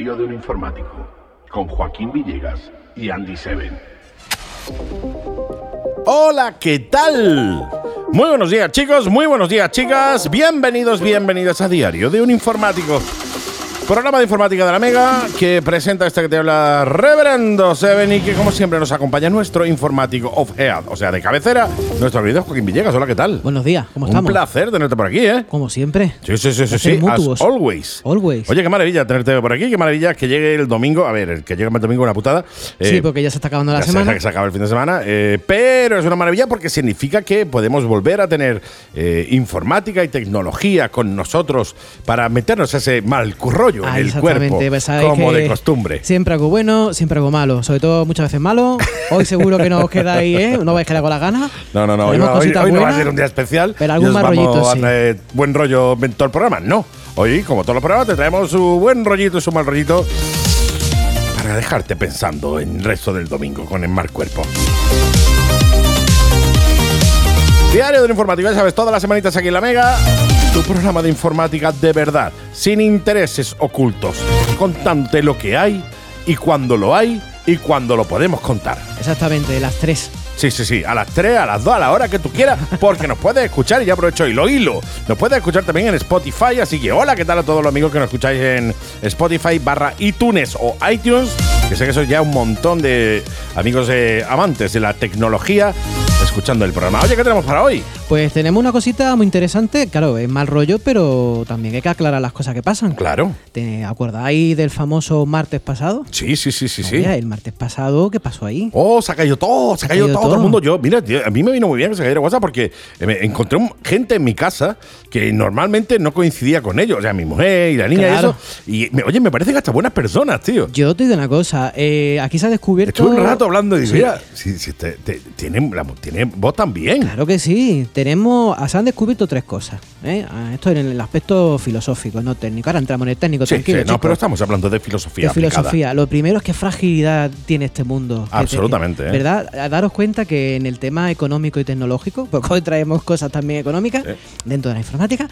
Diario de un informático con Joaquín Villegas y Andy Seven. Hola, ¿qué tal? Muy buenos días chicos, muy buenos días chicas, bienvenidos, bienvenidas a Diario de un informático. Programa de informática de la Mega que presenta este que te habla Reverendo Seven y que como siempre nos acompaña nuestro informático of head, o sea, de cabecera, nuestro querido Joaquín Villegas. Hola, ¿qué tal? Buenos días, ¿cómo Un estamos? placer tenerte por aquí, ¿eh? Como siempre. Sí, sí, sí, sí, sí. As always. Always. Oye, qué maravilla tenerte por aquí, qué maravilla que llegue el domingo. A ver, el que llegue el domingo una putada. sí, Eh, porque ya se está acabando la ya se- semana. que se acaba el fin de semana, eh, pero es una maravilla porque significa que podemos volver a tener eh, informática y tecnología con nosotros para meternos ese mal rollo Ah, en el cuerpo, pues como de costumbre. Siempre algo bueno, siempre algo malo. Sobre todo muchas veces malo. Hoy seguro que no os quedáis, ¿eh? No vais a quedar con las ganas. No, no, no, hoy, hoy- hoy no va a ser un día especial. Pero algún mal vamos rollito sí. buen rollo en todo el programa. No, hoy, como todos los programas, te traemos su buen rollito y su mal rollito para dejarte pensando en el resto del domingo con el mal cuerpo. Diario de la Informática, ya sabes, todas las semanitas aquí en la Mega. Tu programa de informática de verdad, sin intereses ocultos, contante lo que hay y cuando lo hay y cuando lo podemos contar. Exactamente, las tres. Sí, sí, sí, a las 3, a las 2, a la hora que tú quieras, porque nos puedes escuchar y ya aprovecho y lo hilo. Nos puedes escuchar también en Spotify, así que hola, ¿qué tal a todos los amigos que nos escucháis en Spotify barra iTunes o iTunes? Que sé que sois ya un montón de amigos eh, amantes de la tecnología escuchando el programa. Oye, ¿qué tenemos para hoy? Pues tenemos una cosita muy interesante. Claro, es mal rollo, pero también hay que aclarar las cosas que pasan. Claro. ¿Te acordáis del famoso martes pasado? Sí, sí, sí, sí, sí. Oye, el martes pasado, ¿qué pasó ahí? Oh, se ha caído todo, se ha caído, todo, todo el mundo. Yo, mira, tío, a mí me vino muy bien que se cayera WhatsApp porque me encontré gente en mi casa que normalmente no coincidía con ellos. O sea, mi mujer y la niña Claro. y eso. Y, me- oye, me parecen hasta buenas personas, tío. Yo te digo una cosa. eh, aquí se ha descubierto. Estuve un rato hablando y digo, Sí. mira, si, si te- te- tiene, la- voz también. Claro que sí. Tenemos, se han descubierto tres cosas. ¿eh? Ah, Esto en el aspecto filosófico, no técnico. Ahora entramos en el técnico, Sí, tranquilo. sí, no, pero estamos hablando de filosofía. de aplicada. filosofía. Lo primero es qué fragilidad tiene este mundo. Te- Absolutamente, ¿eh? ¿Verdad? A daros cuenta que en el tema económico y tecnológico, porque hoy traemos cosas también económicas Eh. dentro de la informática,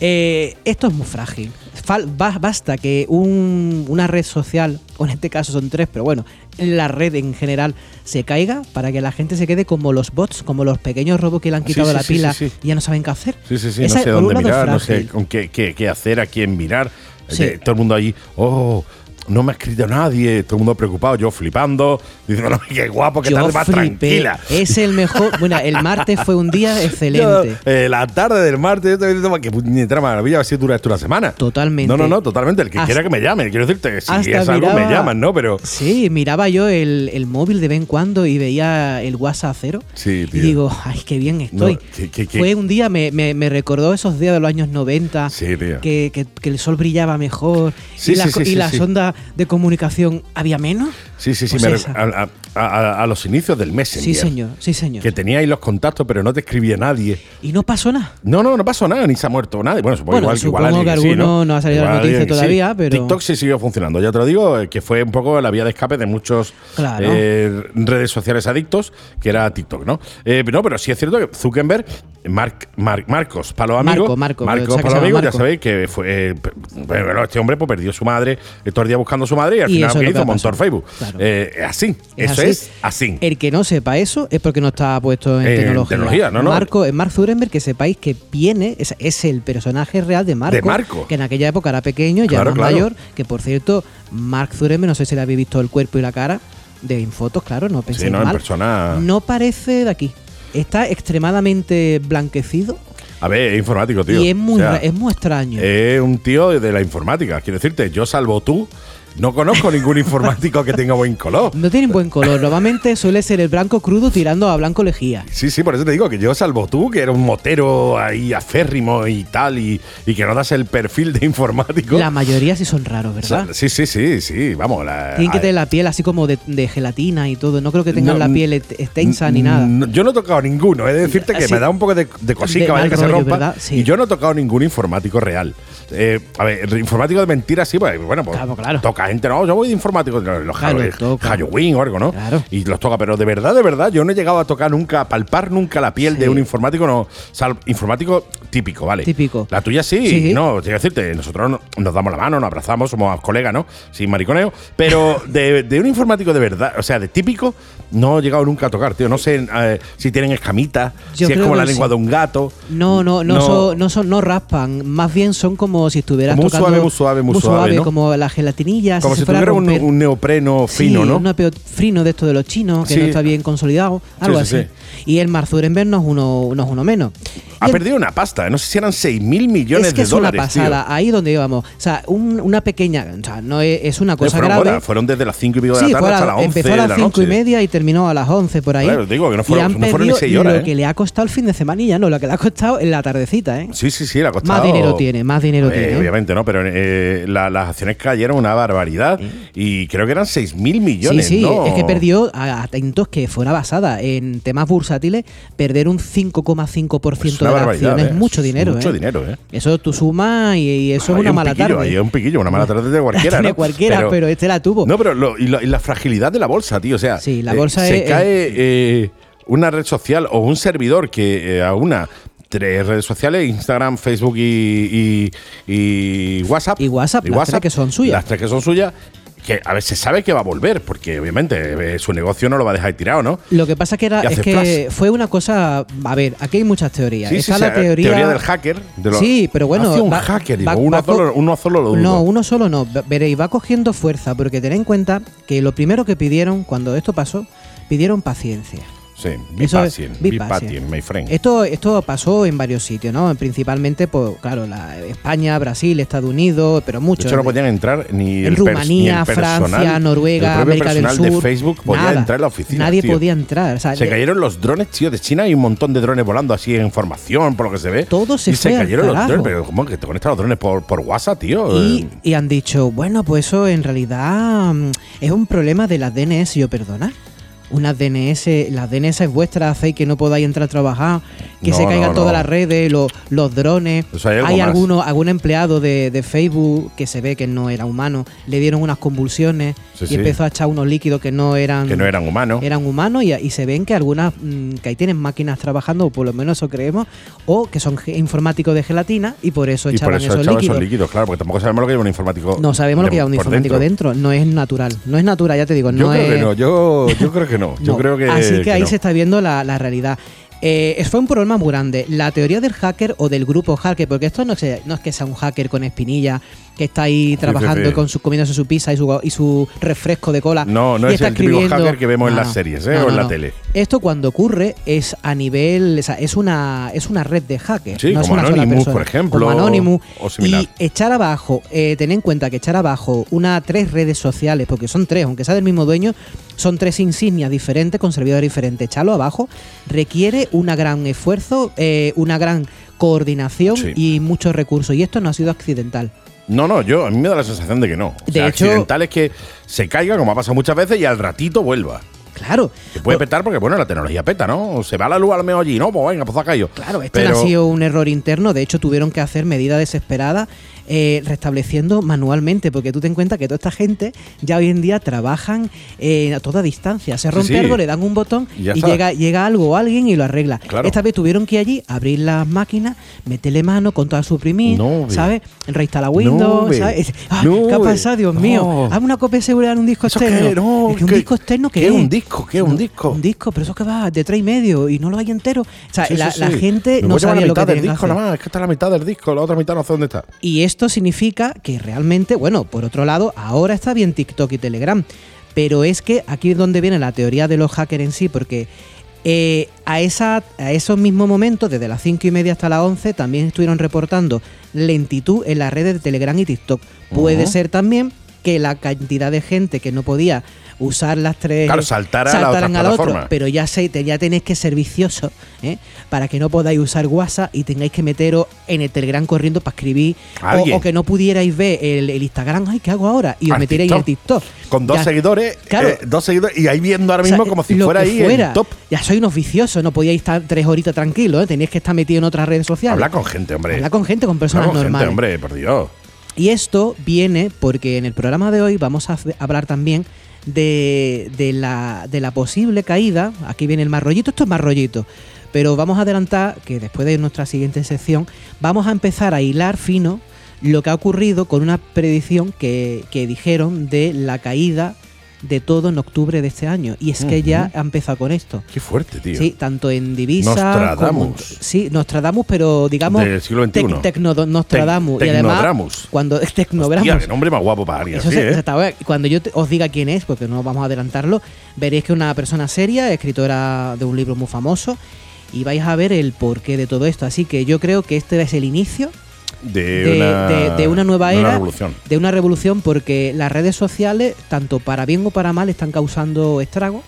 eh, esto es muy frágil. Fal- basta que un- una red social, o en este caso son tres, pero bueno, la red en general se caiga para que la gente se quede como los bots, como los pequeños robots que le han quitado sí, la pila sí, y ya no saben qué hacer. Sí, sí, sí, Esa, no sé dónde mirar, no sé con qué, qué- qué hacer, a quién mirar. Sí. Eh, todo el mundo ahí, oh, no me ha escrito nadie, todo el mundo preocupado, yo flipando, diciendo, no, qué guapo, que Yo tarde más flipé. tranquila. Es el mejor. Bueno, el martes fue un día Yo, excelente. eh, la tarde del martes, yo te digo, que puñetera maravilla, a ver si dura esto una semana. Totalmente. No, no, no, totalmente. El que Hasta- quiera que me llame, quiero decirte, que si es algo me llaman, ¿no? Pero Sí, miraba yo el, el móvil de vez en cuando y veía el WhatsApp cero. Sí, Y tío. digo, ay, qué bien estoy. No, Fue un día, me, me- me recordó esos días de los años 90, Sí, tío. que, que- que el sol brillaba mejor Sí, y, la sí, y las ondas de comunicación había menos. sí, sí, sí, Pues me a, a- a- a los inicios del mes. Sí, señor, sí, señor. Que teníais los contactos, pero no te escribía nadie. Y no pasó nada. No, no, no pasó nada, ni se ha muerto nadie. Bueno, supongo, Bueno, igual, supongo igual que sí, alguno no ha salido la Igual noticia alguien sí. todavía, pero- TikTok sí siguió funcionando, ya te lo digo, eh, que fue un poco la vía de escape de muchos Claro. eh, redes sociales adictos, que era TikTok, ¿no? Eh, no, pero sí es cierto que Zuckerberg, Mark, Mark- Marcos, para los amigos, Marco, Marco, Marcos, o sea, que para se los llama amigos, ya sabéis que fue, eh, bueno, este hombre pues, perdió su madre, eh, todo el día buscando a su madre y al Y final es ¿qué lo que hizo? Montó el Facebook. Claro. Eh, así, Es eso así. es así. El que no sepa eso es porque no está puesto en En tecnología. tecnología, no, no. Marco, en Mark Zuckerberg, que sepáis que viene, es, es el personaje real de Marco, De Marco. Que en aquella época era pequeño, ya Claro, más claro. mayor. Que por cierto, Mark Zuckerberg, no sé si le habéis visto el cuerpo y la cara de en fotos, claro, no penséis Sí, no, en persona. No parece de aquí. Está extremadamente blanquecido A ver, es informático, tío. y es muy, O sea, ra- es muy extraño. Es un tío de la informática. Quiero decirte, yo salvo tú, no conozco ningún informático que tenga buen color. no tienen buen color. Normalmente suele ser el blanco crudo tirando a blanco lejía. Sí, sí, por eso te digo que yo salvo tú, que era un motero ahí aférrimo y tal, y, y que no das el perfil de informático. La mayoría sí son raros, O sea, ¿verdad? sí, sí, sí, sí, vamos. La, Tienen que tener la piel así como de, de gelatina y todo. No creo que tengan No, la piel extensa ni nada. No, yo no he tocado ninguno. He de decirte que Sí. me da un poco de, de cosica, Que se rompa. Y yo no he tocado ningún informático real. Eh, a ver, informático de mentiras sí, pues bueno, pues Claro, claro. toca gente, no, yo voy de informático, los Claro. Halloween o algo, ¿no? Claro. Y los toca, pero de verdad, de verdad, yo no he llegado a tocar nunca, a palpar nunca la piel Sí. de un informático, no. O sea, informático típico, ¿vale? Típico. La tuya sí, Sí. no, quiero decirte, nosotros no- nos damos la mano, nos abrazamos, somos colegas, ¿no? Sin mariconeo. Pero de, de un informático de verdad, o sea, de típico, no he llegado nunca a tocar, tío. No sé eh, si tienen escamitas, si es como la lengua sí. de un gato. No, no, no, No. Son, no son, no raspan, más bien son como si estuvieras Como muy tocando suave, muy suave, muy suave, ¿no? como la gelatinilla, Como si fuera tuviera un, neopreno Sí, fino, ¿no? Un apeo frino de esto de los chinos, que no está bien consolidado, algo sí, así. Y el Marzurenberg no es uno, no es uno menos. Ha el- perdido una pasta, no sé si eran 6 mil millones es que de es dólares. una pasada, tío. ahí donde íbamos. O sea, un- una pequeña, o sea, no es, es una Eh, cosa fueron, grave. horas, fueron desde las 5 y pico de Sí, la tarde fue a hasta la- las 11 empezó a de las la 5 y media y terminó a las 11 por ahí. Claro, digo que no fueron- y han no fueron ni perdido seis horas, lo ¿eh? que le ha costado el fin de semanilla, no, lo que le ha costado en la tardecita, ¿eh? Sí, sí, sí, le ha costado. Más dinero tiene, más dinero Eh, tiene. Obviamente, ¿no? Pero eh, la- las acciones cayeron una barbaridad y creo que eran 6 mil millones. Sí, sí, ¿no? es que perdió, a- atentos que fuera basada en temas bursátiles, perder un 5,5% De una la barbaridad, acción ¿eh? es mucho dinero. Mucho ¿eh? dinero, ¿eh? Eso tú sumas y, y eso es una un mala piquillo, tarde. ahí es un piquillo, una mala tarde de cualquiera. ¿no? cualquiera, pero, este la tuvo. No, pero lo- y, la, y la fragilidad de la bolsa, tío. O sea, Sí, la eh, bolsa se cae una red social o un servidor que a una tres redes sociales, Instagram, Facebook y, y- y WhatsApp. Y WhatsApp, las tres que son suyas. Las tres que son suyas. Que a ver, se sabe que va a volver, porque obviamente eh, su negocio no lo va a dejar tirado, ¿no? Lo que pasa que era es que flash. fue una cosa. A ver, aquí hay muchas teorías. Sí, Está sí, la teoría, del hacker. de lo- sí, pero bueno. Hace un va- hacker, digo, va- uno, va solo, uno solo lo dudo. No, uno solo no. Ve- Veréis, va cogiendo fuerza, porque tened en cuenta que lo primero que pidieron cuando esto pasó, pidieron paciencia. Sí, es- patient. patient, my friend. Esto, esto pasó en varios sitios, ¿no? Principalmente, pues, claro, la, España, Brasil, Estados Unidos, pero De muchos. hecho, no podían entrar ni en el Rumanía, ni el personal, Francia, Noruega, el América del Sur. de Facebook podía nada. entrar en la oficina. Nadie tío. podía entrar. O sea, Se le- cayeron los drones, tío, de China y un montón de drones volando así en formación, por lo que se ve. Todo se y se cayeron los drones, pero ¿cómo que te conectan los drones por, por WhatsApp, tío? Y, Eh, y han dicho, bueno, pues eso en realidad mm, es un problema de las DNS, yo perdona. Unas DNS, las DNS vuestras hacéis que no podáis entrar a trabajar, que No, se caigan no, todas no. las redes, los, los drones. Pues hay alguno, algún empleado de, de Facebook que se ve que no era humano, le dieron unas convulsiones Sí, y sí. empezó a echar unos líquidos que no eran, que no eran humanos. eran humanos y, y se ven que algunas mm, que ahí tienen máquinas trabajando, o por lo menos eso creemos, o que son informáticos de gelatina y por eso y por echaban eso esos echaban líquidos. esos líquidos, claro, porque tampoco sabemos lo que lleva un informático. No sabemos lo que lleva un informático dentro. No es natural. No es natural, ya te digo. Yo no creo es, que no, yo, yo creo que no. Yo no. creo que. Así que, ahí no. se está viendo la, la realidad. Eh, es- fue un problema muy grande. La teoría del hacker o del grupo hacker, porque esto no, es- no es que sea un hacker con espinilla que está ahí trabajando sí. Con su, comiéndose su pizza y su, y su refresco de cola. No, no y es está el típico escribiendo- hacker que vemos en las series, ¿eh? No, o en la tele. Esto cuando ocurre es a nivel, o sea, es una es una red de hackers. Sí, no es como una sola Anonymous, persona. por ejemplo, Como Anonymous. o similar. Y echar abajo, eh, ten en cuenta que echar abajo una tres redes sociales, porque son tres, aunque sea del mismo dueño, son tres insignias diferentes con servidores diferentes. Echarlo abajo requiere un gran esfuerzo, eh, una gran coordinación Sí. y muchos recursos. Y esto no ha sido accidental. No, no, yo a mí me da la sensación de que no. O De sea, hecho- accidental es que se caiga, como ha pasado muchas veces, y al ratito vuelva. Claro. Que puede petar porque, bueno, la tecnología peta, ¿no? Se va la luz a lo mejor allí, ¿no? Pues venga, pues ha caído. Claro, esto Pero- no ha sido un error interno. De hecho, tuvieron que hacer medidas desesperadas eh, restableciendo manualmente, porque tú ten en cuenta que toda esta gente ya hoy en día trabajan eh, a toda distancia. Se rompe sí. algo, le dan un botón Y llega, llega algo o alguien y lo arregla. Claro. Esta vez tuvieron que ir allí, abrir las máquinas, meterle mano, con toda suprimir, No. ¿sabes? Reinstalar Windows. ¿sabes? Ah, No, ¿Qué ha pasado, Dios mío? Hazme una copia de seguridad en un disco ¿Eso externo. Es que un ¿qué- disco externo, ¿qué, qué es un disco? ¿Qué es un disco? Un disco, pero eso que va de tres y medio y no lo hay entero. O sea, Sí, la, sí, la sí. gente Me no la lo que del que disco nada más, es que está la mitad del disco, la otra mitad no sé dónde está. Y esto significa que realmente, bueno, por otro lado, ahora está bien TikTok y Telegram. Pero es que aquí es donde viene la teoría de los hackers en sí, porque eh, a, esa, a esos mismos momentos, desde las 5 y media hasta las 11, también estuvieron reportando lentitud en las redes de Telegram y TikTok. Puede ser también que la cantidad de gente que no podía usar las tres Claro, saltara a la otra al otro, pero ya, te- ya tenéis que ser viciosos ¿eh? para que no podáis usar WhatsApp y tengáis que meteros en el Telegram corriendo para escribir o, que no pudierais ver el, el Instagram, ay, ¿qué hago ahora? Y os Al metierais en el TikTok. Con dos Ya- seguidores, Claro. eh, dos seguidores, y ahí viendo ahora o sea, mismo como si fuera ahí fuera. el top. Ya sois unos viciosos, no podíais estar tres horitas tranquilos, ¿eh? teníais que estar metido en otras redes sociales. Habla con gente, hombre. Habla con gente, con personas Habla con normales. gente, hombre, por Dios. Y esto viene porque en el programa de hoy vamos a hablar también de, de la, de la posible caída. Aquí viene el más rollito, esto es más rollito. Pero vamos a adelantar que después de nuestra siguiente sección vamos a empezar a hilar fino lo que ha ocurrido con una predicción que, que dijeron de la caída de todo en octubre de este año. Y es que ya ha empezado con esto. Qué fuerte, tío. Sí, tanto en divisa Nostradamus. como- sí, Nostradamus, pero digamos Del siglo XXI. tec- tecno- Nostradamus Tec- y además Tecnodramus. cuando Hostia, Tecnodramus. qué nombre más guapo para alguien Eso así, se- ¿eh? Cuando yo te- os diga quién es, porque no vamos a adelantarlo, veréis que es una persona seria, escritora de un libro muy famoso, y vais a ver el porqué de todo esto. Así que yo creo que este es el inicio De, de, una, de- de una nueva una era, revolución. de una revolución, porque las redes sociales, tanto para bien o para mal, están causando estragos.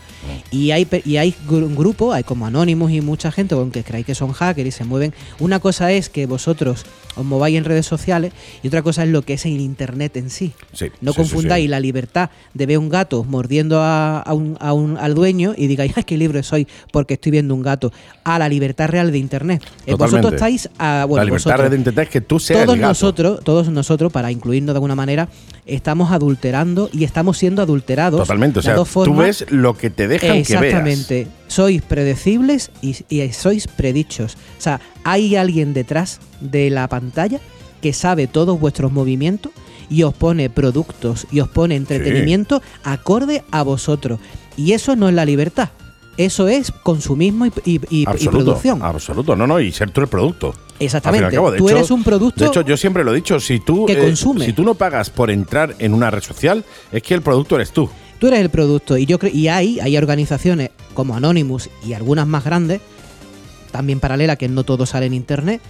Y hay, y hay un grupo, hay como Anonymous y mucha gente, aunque creáis que son hackers y se mueven. Una cosa es que vosotros os mováis en redes sociales y otra cosa es lo que es el Internet en sí. Sí, No sí, confundáis sí. la libertad de ver un gato mordiendo a, a un, a un- al dueño y digáis, ¡ay, qué libre soy porque estoy viendo un gato! A la libertad real de Internet. Eh, Totalmente. Vosotros estáis a. Bueno, la libertad vosotros- de internet es que tú seas todos el gato. nosotros, todos nosotros, para incluirnos de alguna manera, estamos adulterando y estamos siendo adulterados. Totalmente. O sea, dos tú ves lo que te dejan que veas. Exactamente. Sois predecibles y, y sois predichos. O sea, hay alguien detrás de la pantalla que sabe todos vuestros movimientos y os pone productos y os pone entretenimiento acorde a vosotros. Y eso no es la libertad. Eso es consumismo y, y- y- y Absoluto, producción. absoluto. No, no, y ser tú el producto. Exactamente. Al fin y al cabo, de Tú hecho- eres un producto De hecho, yo siempre lo he dicho, si tú, que consume. si tú no pagas por entrar en una red social, es que el producto eres tú. Tú eres el producto y yo creo y hay hay organizaciones como Anonymous y algunas más grandes, también paralelas que no todo sale en internet,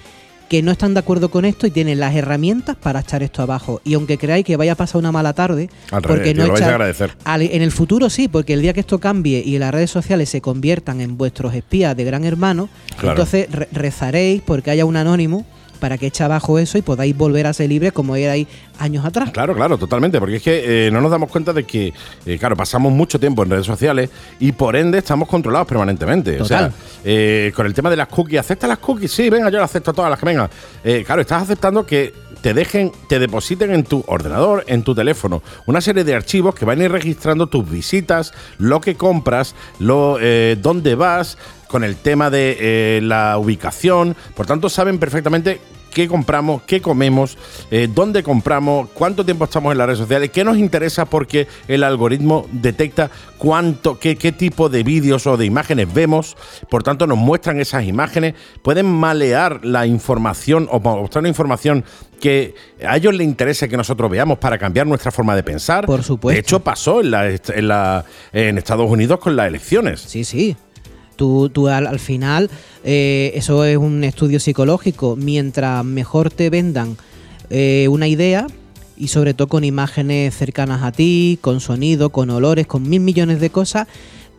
que no están de acuerdo con esto y tienen las herramientas para echar esto abajo. Y aunque creáis que vaya a pasar una mala tarde, Al porque revés, no lo vais a echar- agradecer. al- en el futuro sí, porque el día que esto cambie y las redes sociales se conviertan en vuestros espías de gran hermano, Claro. entonces re- rezaréis porque haya un anónimo para que eche abajo eso y podáis volver a ser libres como erais años atrás. Claro, claro, totalmente, porque es que eh, no nos damos cuenta de que, eh, claro, pasamos mucho tiempo en redes sociales y por ende estamos controlados permanentemente. O sea, Total. eh, con el tema de las cookies, ¿aceptas las cookies? Sí, venga, yo las acepto todas las que vengan. Claro, estás aceptando que te dejen, te depositen en tu ordenador, en tu teléfono, una serie de archivos que van a ir registrando tus visitas, lo que compras, lo, dónde vas, con el tema de eh, la ubicación. Por tanto, saben perfectamente qué compramos, qué comemos, eh, dónde compramos, cuánto tiempo estamos en las redes sociales, qué nos interesa porque el algoritmo detecta cuánto, qué, qué tipo de vídeos o de imágenes vemos, por tanto nos muestran esas imágenes, pueden malear la información o mostrar una información que a ellos les interesa que nosotros veamos para cambiar nuestra forma de pensar. Por supuesto. De hecho, pasó en, la, en, la- en Estados Unidos con las elecciones. Sí, sí. Tú, tú al, al final, eh, eso es un estudio psicológico. Mientras mejor te vendan eh, una idea, y sobre todo con imágenes cercanas a ti, con sonido, con olores, con mil millones de cosas,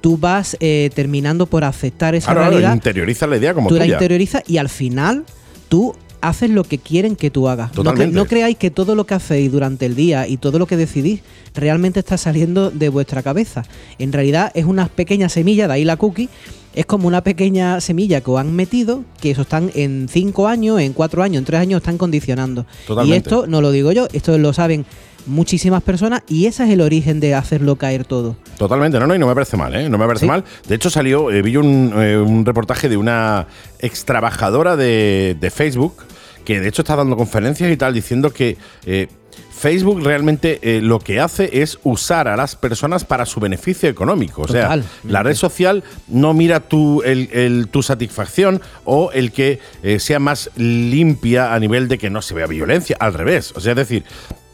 tú vas eh, terminando por aceptar esa Claro, claro, realidad. interioriza la idea como tú la interiorizas y al final tú haces lo que quieren que tú hagas. No, cre- no creáis que todo lo que hacéis durante el día y todo lo que decidís realmente está saliendo de vuestra cabeza. En realidad es una pequeña semilla, de ahí la cookie, es como una pequeña semilla que os han metido, que eso están en 5 años, en 4 años, en 3 años, están condicionando. Totalmente. Y esto no lo digo yo, esto lo saben muchísimas personas y ese es el origen de hacerlo caer todo. Totalmente, no, no, y no me parece mal, ¿eh? No me parece Sí. mal. De hecho, salió, eh, vi un, eh, un reportaje de una ex trabajadora de, de Facebook, que de hecho está dando conferencias y tal, diciendo que eh, Facebook realmente eh, lo que hace es usar a las personas para su beneficio económico. O sea, la red social no mira tu, el- el- tu satisfacción o el que eh, sea más limpia a nivel de que no se vea violencia. Al revés. O sea, es decir,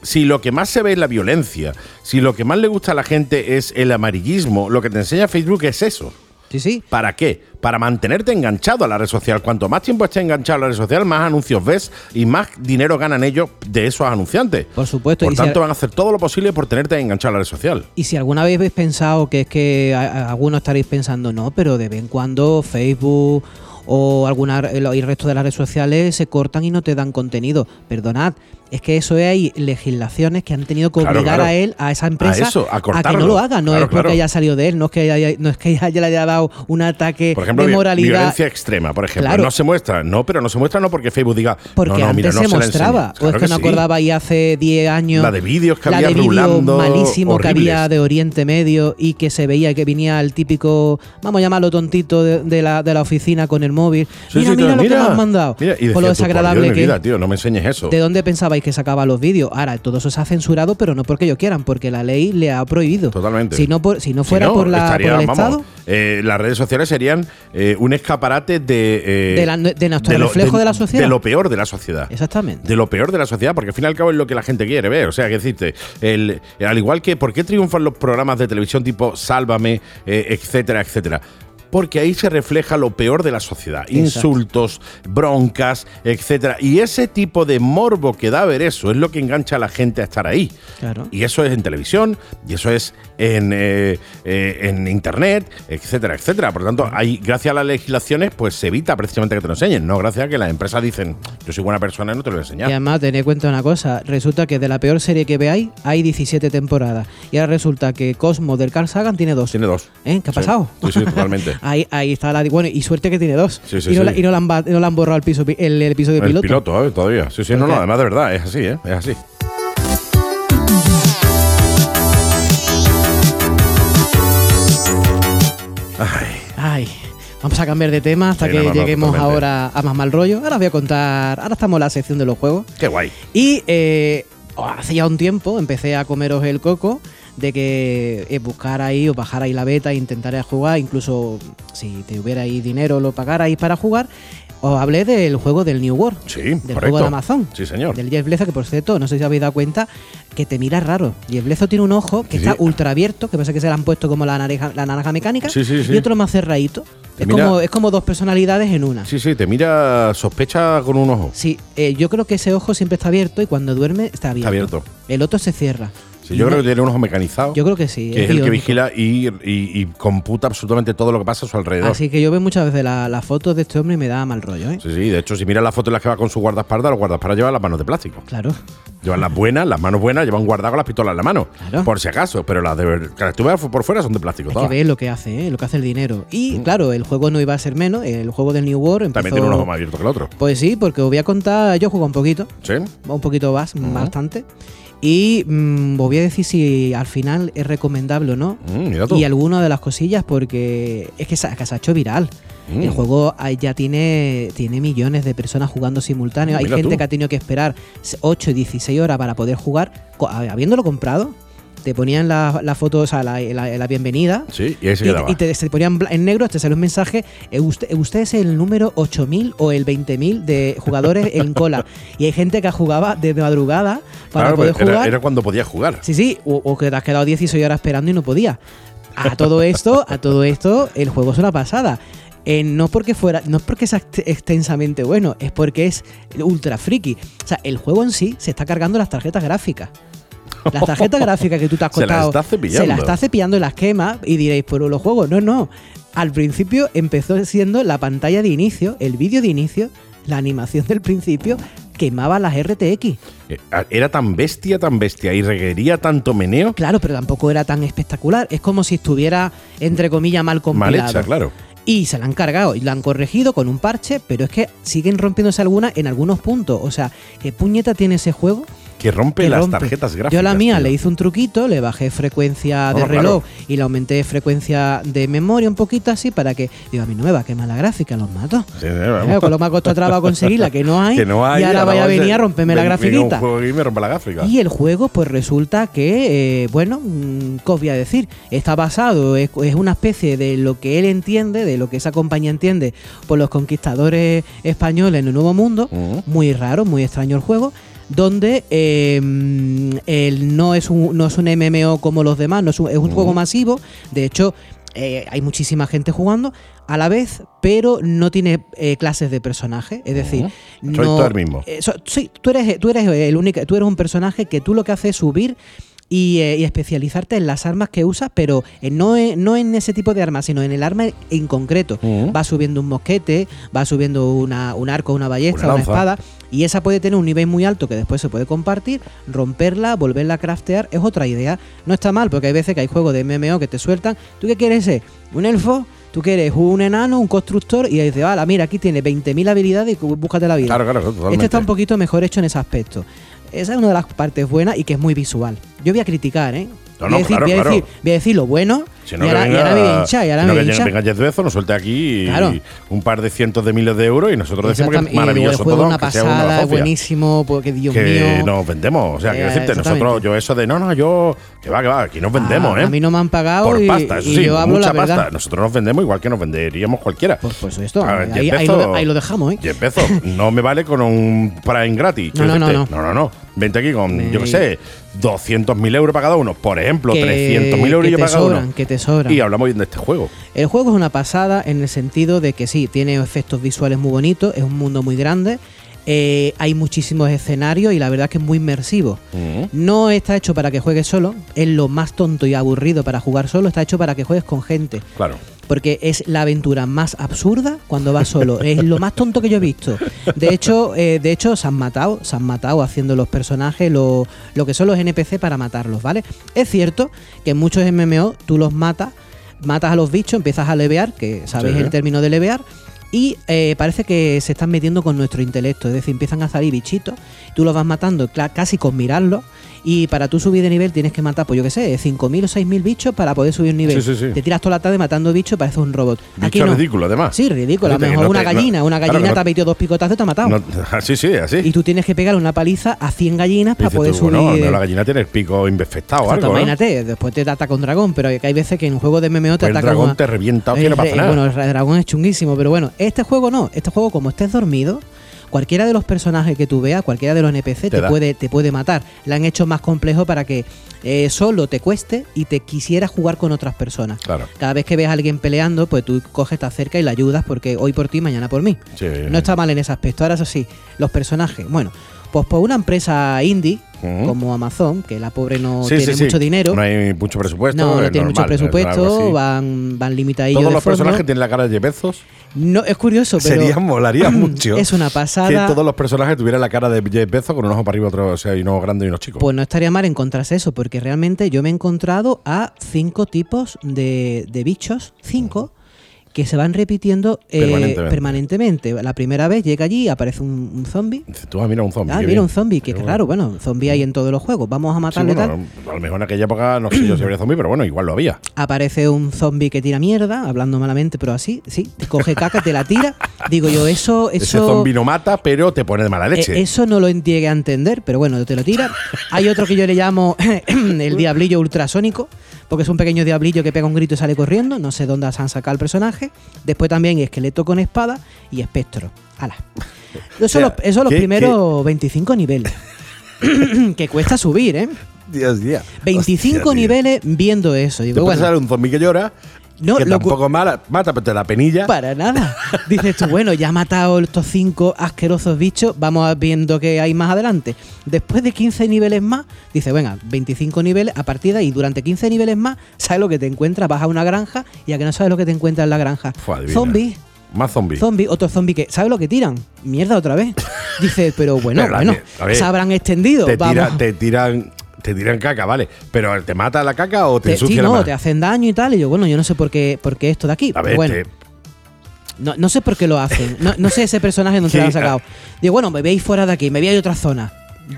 si lo que más se ve es la violencia, si lo que más le gusta a la gente es el amarillismo, lo que te enseña Facebook es eso. Sí, sí. ¿Para qué? Para mantenerte enganchado a la red social. Cuanto más tiempo estés enganchado a la red social, más anuncios ves y más dinero ganan ellos de esos anunciantes. Por supuesto. Por y si- tanto, van a hacer todo lo posible por tenerte enganchado a la red social. Y si alguna vez habéis pensado que es que algunos estaréis pensando, no, pero de vez en cuando Facebook o alguna el resto de las redes sociales se cortan y no te dan contenido. Perdonad, es que eso es hay legislaciones que han tenido que Claro, obligar claro. a él, a esa empresa, eso, a que no lo haga. No Claro, es porque claro. haya salido de él, no es que haya, no es que haya, le haya dado un ataque Por ejemplo, de moralidad. violencia extrema, por ejemplo. Claro. No se muestra, no, pero no se muestra no porque Facebook diga. Porque no, no, antes mira, no se la mostraba. o Claro es que, no sí. acordaba ahí hace 10 años. La de vídeos que la había de rulando, malísimo que horribles. había de Oriente Medio y que se veía que venía el típico, vamos a llamarlo tontito de, de la, de la oficina con el móvil. Sí, mira, sí, mira claro, lo que me han mandado. Mira, y decía lo desagradable que tío, no me enseñes eso. ¿De dónde que sacaba los vídeos? Ahora, todo eso se ha censurado, pero no porque ellos quieran, porque la ley le ha prohibido. Totalmente. Si no, por, si no Si fuera no, por, la, estaría, por el vamos, Estado, eh, las redes sociales serían eh, un escaparate de, eh, De la- de nuestro reflejo de la sociedad. De lo peor de la sociedad. exactamente. De lo peor de la sociedad, porque al fin y al cabo es lo que la gente quiere ver. O sea, que decirte, el, al igual que, ¿por qué triunfan los programas de televisión tipo Sálvame, eh, etcétera, etcétera? Porque ahí se refleja lo peor de la sociedad. Insultos, broncas, etcétera. Y ese tipo de morbo que da a ver eso es lo que engancha a la gente a estar ahí. Claro. Y eso es en televisión, y eso es en, eh, eh, en internet, etcétera, etcétera. Por lo tanto, hay, gracias a las legislaciones, pues se evita precisamente que te lo enseñen. No gracias a que las empresas dicen, yo soy buena persona y no te lo voy a Y además, tened en cuenta una cosa: resulta que de la peor serie que veáis hay 17 temporadas. Y ahora resulta que Cosmo del Carl Sagan tiene dos. Tiene dos. ¿Eh? ¿Qué ha Sí. pasado? Sí, sí, totalmente. ahí, ahí está la. Bueno, y suerte que tiene dos. Sí, sí, y, no la- y no, la han, no la han borrado el, piso, pi- el, el episodio El piloto. piloto, ¿eh? todavía. Sí, sí, no, ¿Por no, además de verdad, es así, ¿eh? Es así. Ay, Ay, vamos a cambiar de tema hasta Sí, que no, no, no, lleguemos totalmente. ahora a más mal rollo. Ahora os voy a contar. Ahora estamos en la sección de los juegos. qué guay. Y eh, hace ya un tiempo empecé a comeros el coco de que eh, buscar ahí o bajar ahí la beta e intentar jugar, incluso si te hubiera ahí dinero lo pagarais para jugar. Os hablé del juego del New World, Sí, del correcto. juego de Amazon, Sí, señor. del Jeff Bezos, que por cierto, no sé si habéis dado cuenta, que te mira raro. Jeff Bezos tiene un ojo que Sí, está sí. ultra abierto, que pasa que se le han puesto como la naranja, la naranja mecánica, y otro más cerradito. Es mira- como, es como dos personalidades en una. Sí, sí, te mira sospecha con un ojo. Sí, eh, yo creo que ese ojo siempre está abierto y cuando duerme está abierto. abierto. El otro se cierra. Sí, yo no- creo que tiene un ojo mecanizado. yo creo que sí. que es el que vigila y, y- y computa absolutamente todo lo que pasa a su alrededor. Así que yo veo muchas veces la- las fotos de este hombre y me da mal rollo, ¿eh? Sí, sí, de hecho, si miras las fotos en las que va con su guardaespaldas, los guardaespaldas llevan las manos de plástico. Claro. Llevan las buenas, las manos buenas, llevan guardado con las pistolas en la mano. Claro. Por si acaso, pero las de que las tú veas por fuera son de plástico Hay que ver lo que hace, ¿eh? lo que hace el dinero. Y claro, el juego no iba a ser menos. El juego del New World empezó... También tiene un ojo más abierto que el otro. Pues sí, porque os voy a contar. Yo juego un poquito, ¿Sí? un poquito más, bastante. Y mm, os voy a decir si al final es recomendable o no. Mm. Y alguna de las cosillas, porque es que se, que se ha hecho viral. Mm. El juego ah, ya tiene, tiene millones de personas jugando simultáneo. Hay gente tú. que ha tenido que esperar 8 y 16 horas para poder jugar. Habiéndolo comprado, te ponían la, la foto, o sea, la, la- la bienvenida. Sí, y ahí se quedaba. y te, ponían en negro, te sale un mensaje, eh, usted, usted es el número 8000 o el 20000 de jugadores en cola. Y hay gente que jugaba de madrugada para Claro, poder pero era, jugar. era cuando podías jugar. Sí, sí, o, o que te has quedado 16 horas esperando y no podía. A todo esto, a todo esto, el juego es una pasada. Eh, no porque fuera, no es porque sea ext- extensamente bueno, es porque es ultra friki. O sea, el juego en sí se está cargando las tarjetas gráficas. Las tarjetas gráficas que tú te has Se las contado. está cepillando. Se las está cepillando y las quema. Y diréis, pero los juegos. No, no. Al principio empezó siendo la pantalla de inicio, el vídeo de inicio, la animación del principio, quemaba las RTX. Eh, Era tan bestia, tan bestia y requería tanto meneo. Claro, pero tampoco era tan espectacular. Es como si estuviera, entre comillas, mal compilado. Mal hecha, claro. Y se la han cargado y la han corregido con un parche, pero es que siguen rompiéndose algunas en algunos puntos. O sea, ¿qué puñeta tiene ese juego? Que rompe que las rompe? tarjetas gráficas. Yo a la mía tío. le hice un truquito, le bajé frecuencia de No, reloj y le aumenté frecuencia de memoria un poquito así para que, digo, a mí no me va a quemar la gráfica, los mato. Sí, sí, con lo ha costado trabajo conseguirla, que no hay, Que no hay, y ahora vaya a venir a romperme la grafiquita. Un juego aquí y me rompe la gráfica. Y el juego, pues resulta que, eh, bueno, mm, ¿qué os voy a decir? Está basado, es, es una especie de lo que él entiende, de lo que esa compañía entiende por los conquistadores españoles en el Nuevo Mundo. Muy raro, muy extraño el juego. Donde eh, él no es, un, no es un MMO como los demás, no es un, es un juego masivo. De hecho, eh, hay muchísima gente jugando a la vez, pero no tiene eh, clases de personaje. Es decir, Soy no, todo el mismo. eh, so- sí, tú eres, tú eres el único, tú eres un personaje que tú lo que haces es subir y, eh, y especializarte en las armas que usas, pero en- no, en, no en ese tipo de armas, sino en el arma en concreto. Vas subiendo un mosquete, vas subiendo una, un arco, una ballesta, Una espada, y esa puede tener un nivel muy alto que después se puede compartir, romperla, volverla a craftear, es otra idea. No está mal, porque hay veces que hay juegos de MMO que te sueltan. ¿Tú qué quieres ser? ¿Un elfo? ¿Tú quieres un enano, un constructor? Y dices, vale, mira, aquí tiene 20.000 habilidades y búscate la vida. Claro, claro, totalmente. Este está un poquito mejor hecho en ese aspecto. Esa es una de las partes buenas y que es muy visual. Yo voy a criticar, ¿eh? No, voy, no, a decir, claro, voy, a claro. decir, voy a decir lo bueno Si y, no, ahora, y venga, ahora me voy a hinchar, y ahora si no, me voy que venga Jeff Bezos, nos suelte aquí Claro. un par de cientos de miles de euros y nosotros decimos que es. Y maravilloso el juego todo, una una pasada, bazofia. buenísimo, porque Dios que mío. nos vendemos. O sea, quiero Eh, decirte, nosotros, yo eso de no, no, yo, que va, que va, aquí nos vendemos, Ah, ¿eh? A mí no me han pagado Por y, pasta, eso y sí, yo hablo mucha la verdad. pasta. Nosotros nos vendemos igual que nos venderíamos cualquiera. Pues, pues esto, ver, ahí, lo, Bezos- ahí lo dejamos, ¿eh? Jeff Bezos, no me vale con un Prime gratis. No, no, no, no, no, no. Vente aquí con, yo qué sé, 200.000 euros para cada uno. Por ejemplo, Que- 300.000 euros que para cada sobran, uno. que te sobran. Y hablamos bien de este juego. El juego es una pasada en el sentido de que sí, tiene efectos visuales muy bonitos, es un mundo muy grande, eh, hay muchísimos escenarios y la verdad es que es muy inmersivo. Ujú. No está hecho para que juegues solo, es lo más tonto y aburrido para jugar solo, está hecho para que juegues con gente. Claro. Porque es la aventura más absurda cuando vas solo. es lo más tonto que yo he visto. De hecho, eh, de hecho, se han matado, se han matado haciendo los personajes, lo, lo que son los NPC para matarlos, ¿vale? Es cierto que en muchos MMO tú los matas, matas a los bichos, empiezas a levear, que sabéis Sí. el término de levear. Y eh, parece que se están metiendo con nuestro intelecto, es decir, empiezan a salir bichitos, tú los vas matando casi con mirarlos, y para tú subir de nivel tienes que matar, pues yo qué sé, 5.000 o 6.000 bichos para poder subir un nivel. Sí, sí, sí. Te tiras toda la tarde matando bichos, pareces un robot. Bicho ridículo, además. Sí, ridículo. A lo mejor no una te- no- gallina, una claro gallina te ha metido dos picotazos y te ha matado. No, sí, sí, así. Y tú tienes que pegar una paliza a 100 gallinas para poder tú, subir. bueno, no, la gallina tiene el pico infectado o algo. ¿no? imagínate, después te ataca un dragón, pero hay veces que en un juego de MMO te Pues el ataca dragón una- te revienta, Eh, no pasa eh, nada. Bueno, el dragón es chunguísimo, pero bueno, este juego no. Este juego, como estés dormido, cualquiera de los personajes que tú veas, cualquiera de los NPC te, da. puede, te puede matar. La han hecho más complejo para que eh, solo te cueste y te quisieras jugar con otras personas. Claro. Cada vez que ves a alguien peleando, pues tú coges, te acercas y le ayudas porque hoy por ti, mañana por mí. Sí. No está mal en ese aspecto. Ahora eso sí, los personajes. Bueno, pues por una empresa indie como Amazon, que la pobre no Sí, tiene sí, sí. mucho dinero. No hay mucho presupuesto. No, no tiene mucho normal, presupuesto, van, van limitadillos Todos de los fondo. personajes tienen la cara de Bezos. No, es curioso, pero Sería, molaría mucho. es una Que pasada. todos los personajes tuvieran la cara de Jeff Bezos con un ojo para arriba, otro, o sea, y uno grande y uno chico. Pues no estaría mal encontrarse eso, porque realmente yo me he encontrado a cinco tipos de, de bichos, cinco, que se van repitiendo eh, Permanentemente. permanentemente. La primera vez llega allí, aparece un, un zombie. Tú, ah, mira un zombie. Ah, mira bien. un zombie, que claro, bueno, zombie hay en todos los juegos. Vamos a Sí, bueno, tal. a lo mejor en aquella época no sé yo si habría zombie, pero bueno, igual lo había. Aparece un zombie que tira mierda, hablando malamente, pero así, sí, te coge caca, te la tira. Digo yo, eso, eso. Ese zombie no mata, pero te pone de mala leche. Eh, eso no lo llegué a entender, pero bueno, te lo tira. Hay otro que yo le llamo el diablillo ultrasónico, porque es un pequeño diablillo que pega un grito y sale corriendo. No sé dónde se han sacado el personaje. Después también esqueleto con espada y espectro. ¡Hala! Eso, O sea, los, eso los ¿qué- primeros 25 niveles. que cuesta subir, ¿eh? Dios, Dios. 25 Hostia, tío. niveles viendo eso. Digo, Después bueno, sale un zombie que llora, No, que lo tampoco mala, mata, pero te da penilla. Para nada. Dices tú, bueno, ya ha matado estos cinco asquerosos bichos, vamos viendo que hay más adelante. Después de 15 niveles más, dice, venga, 25 niveles, a partir de ahí, durante 15 niveles más, sabes lo que te encuentras, vas a una granja y a que no sabes lo que te encuentras en la granja. Zombies, Más zombie. zombies, otro zombie que, ¿sabes lo que tiran? Mierda otra vez. Dice, pero bueno, Pero bueno, se habrán extendido. te, vamos. tira- te tiran te tiran caca, vale. Pero ¿te mata la caca o te, Te- ensucia no, te hacen daño y tal. Y yo, bueno, yo no sé por qué, por qué esto de aquí. A pero ver, bueno. te- No, no sé por qué lo hacen. No, no sé ese personaje dónde se lo han sacado. Digo, bueno, me veis fuera de aquí, me voy a otra zona.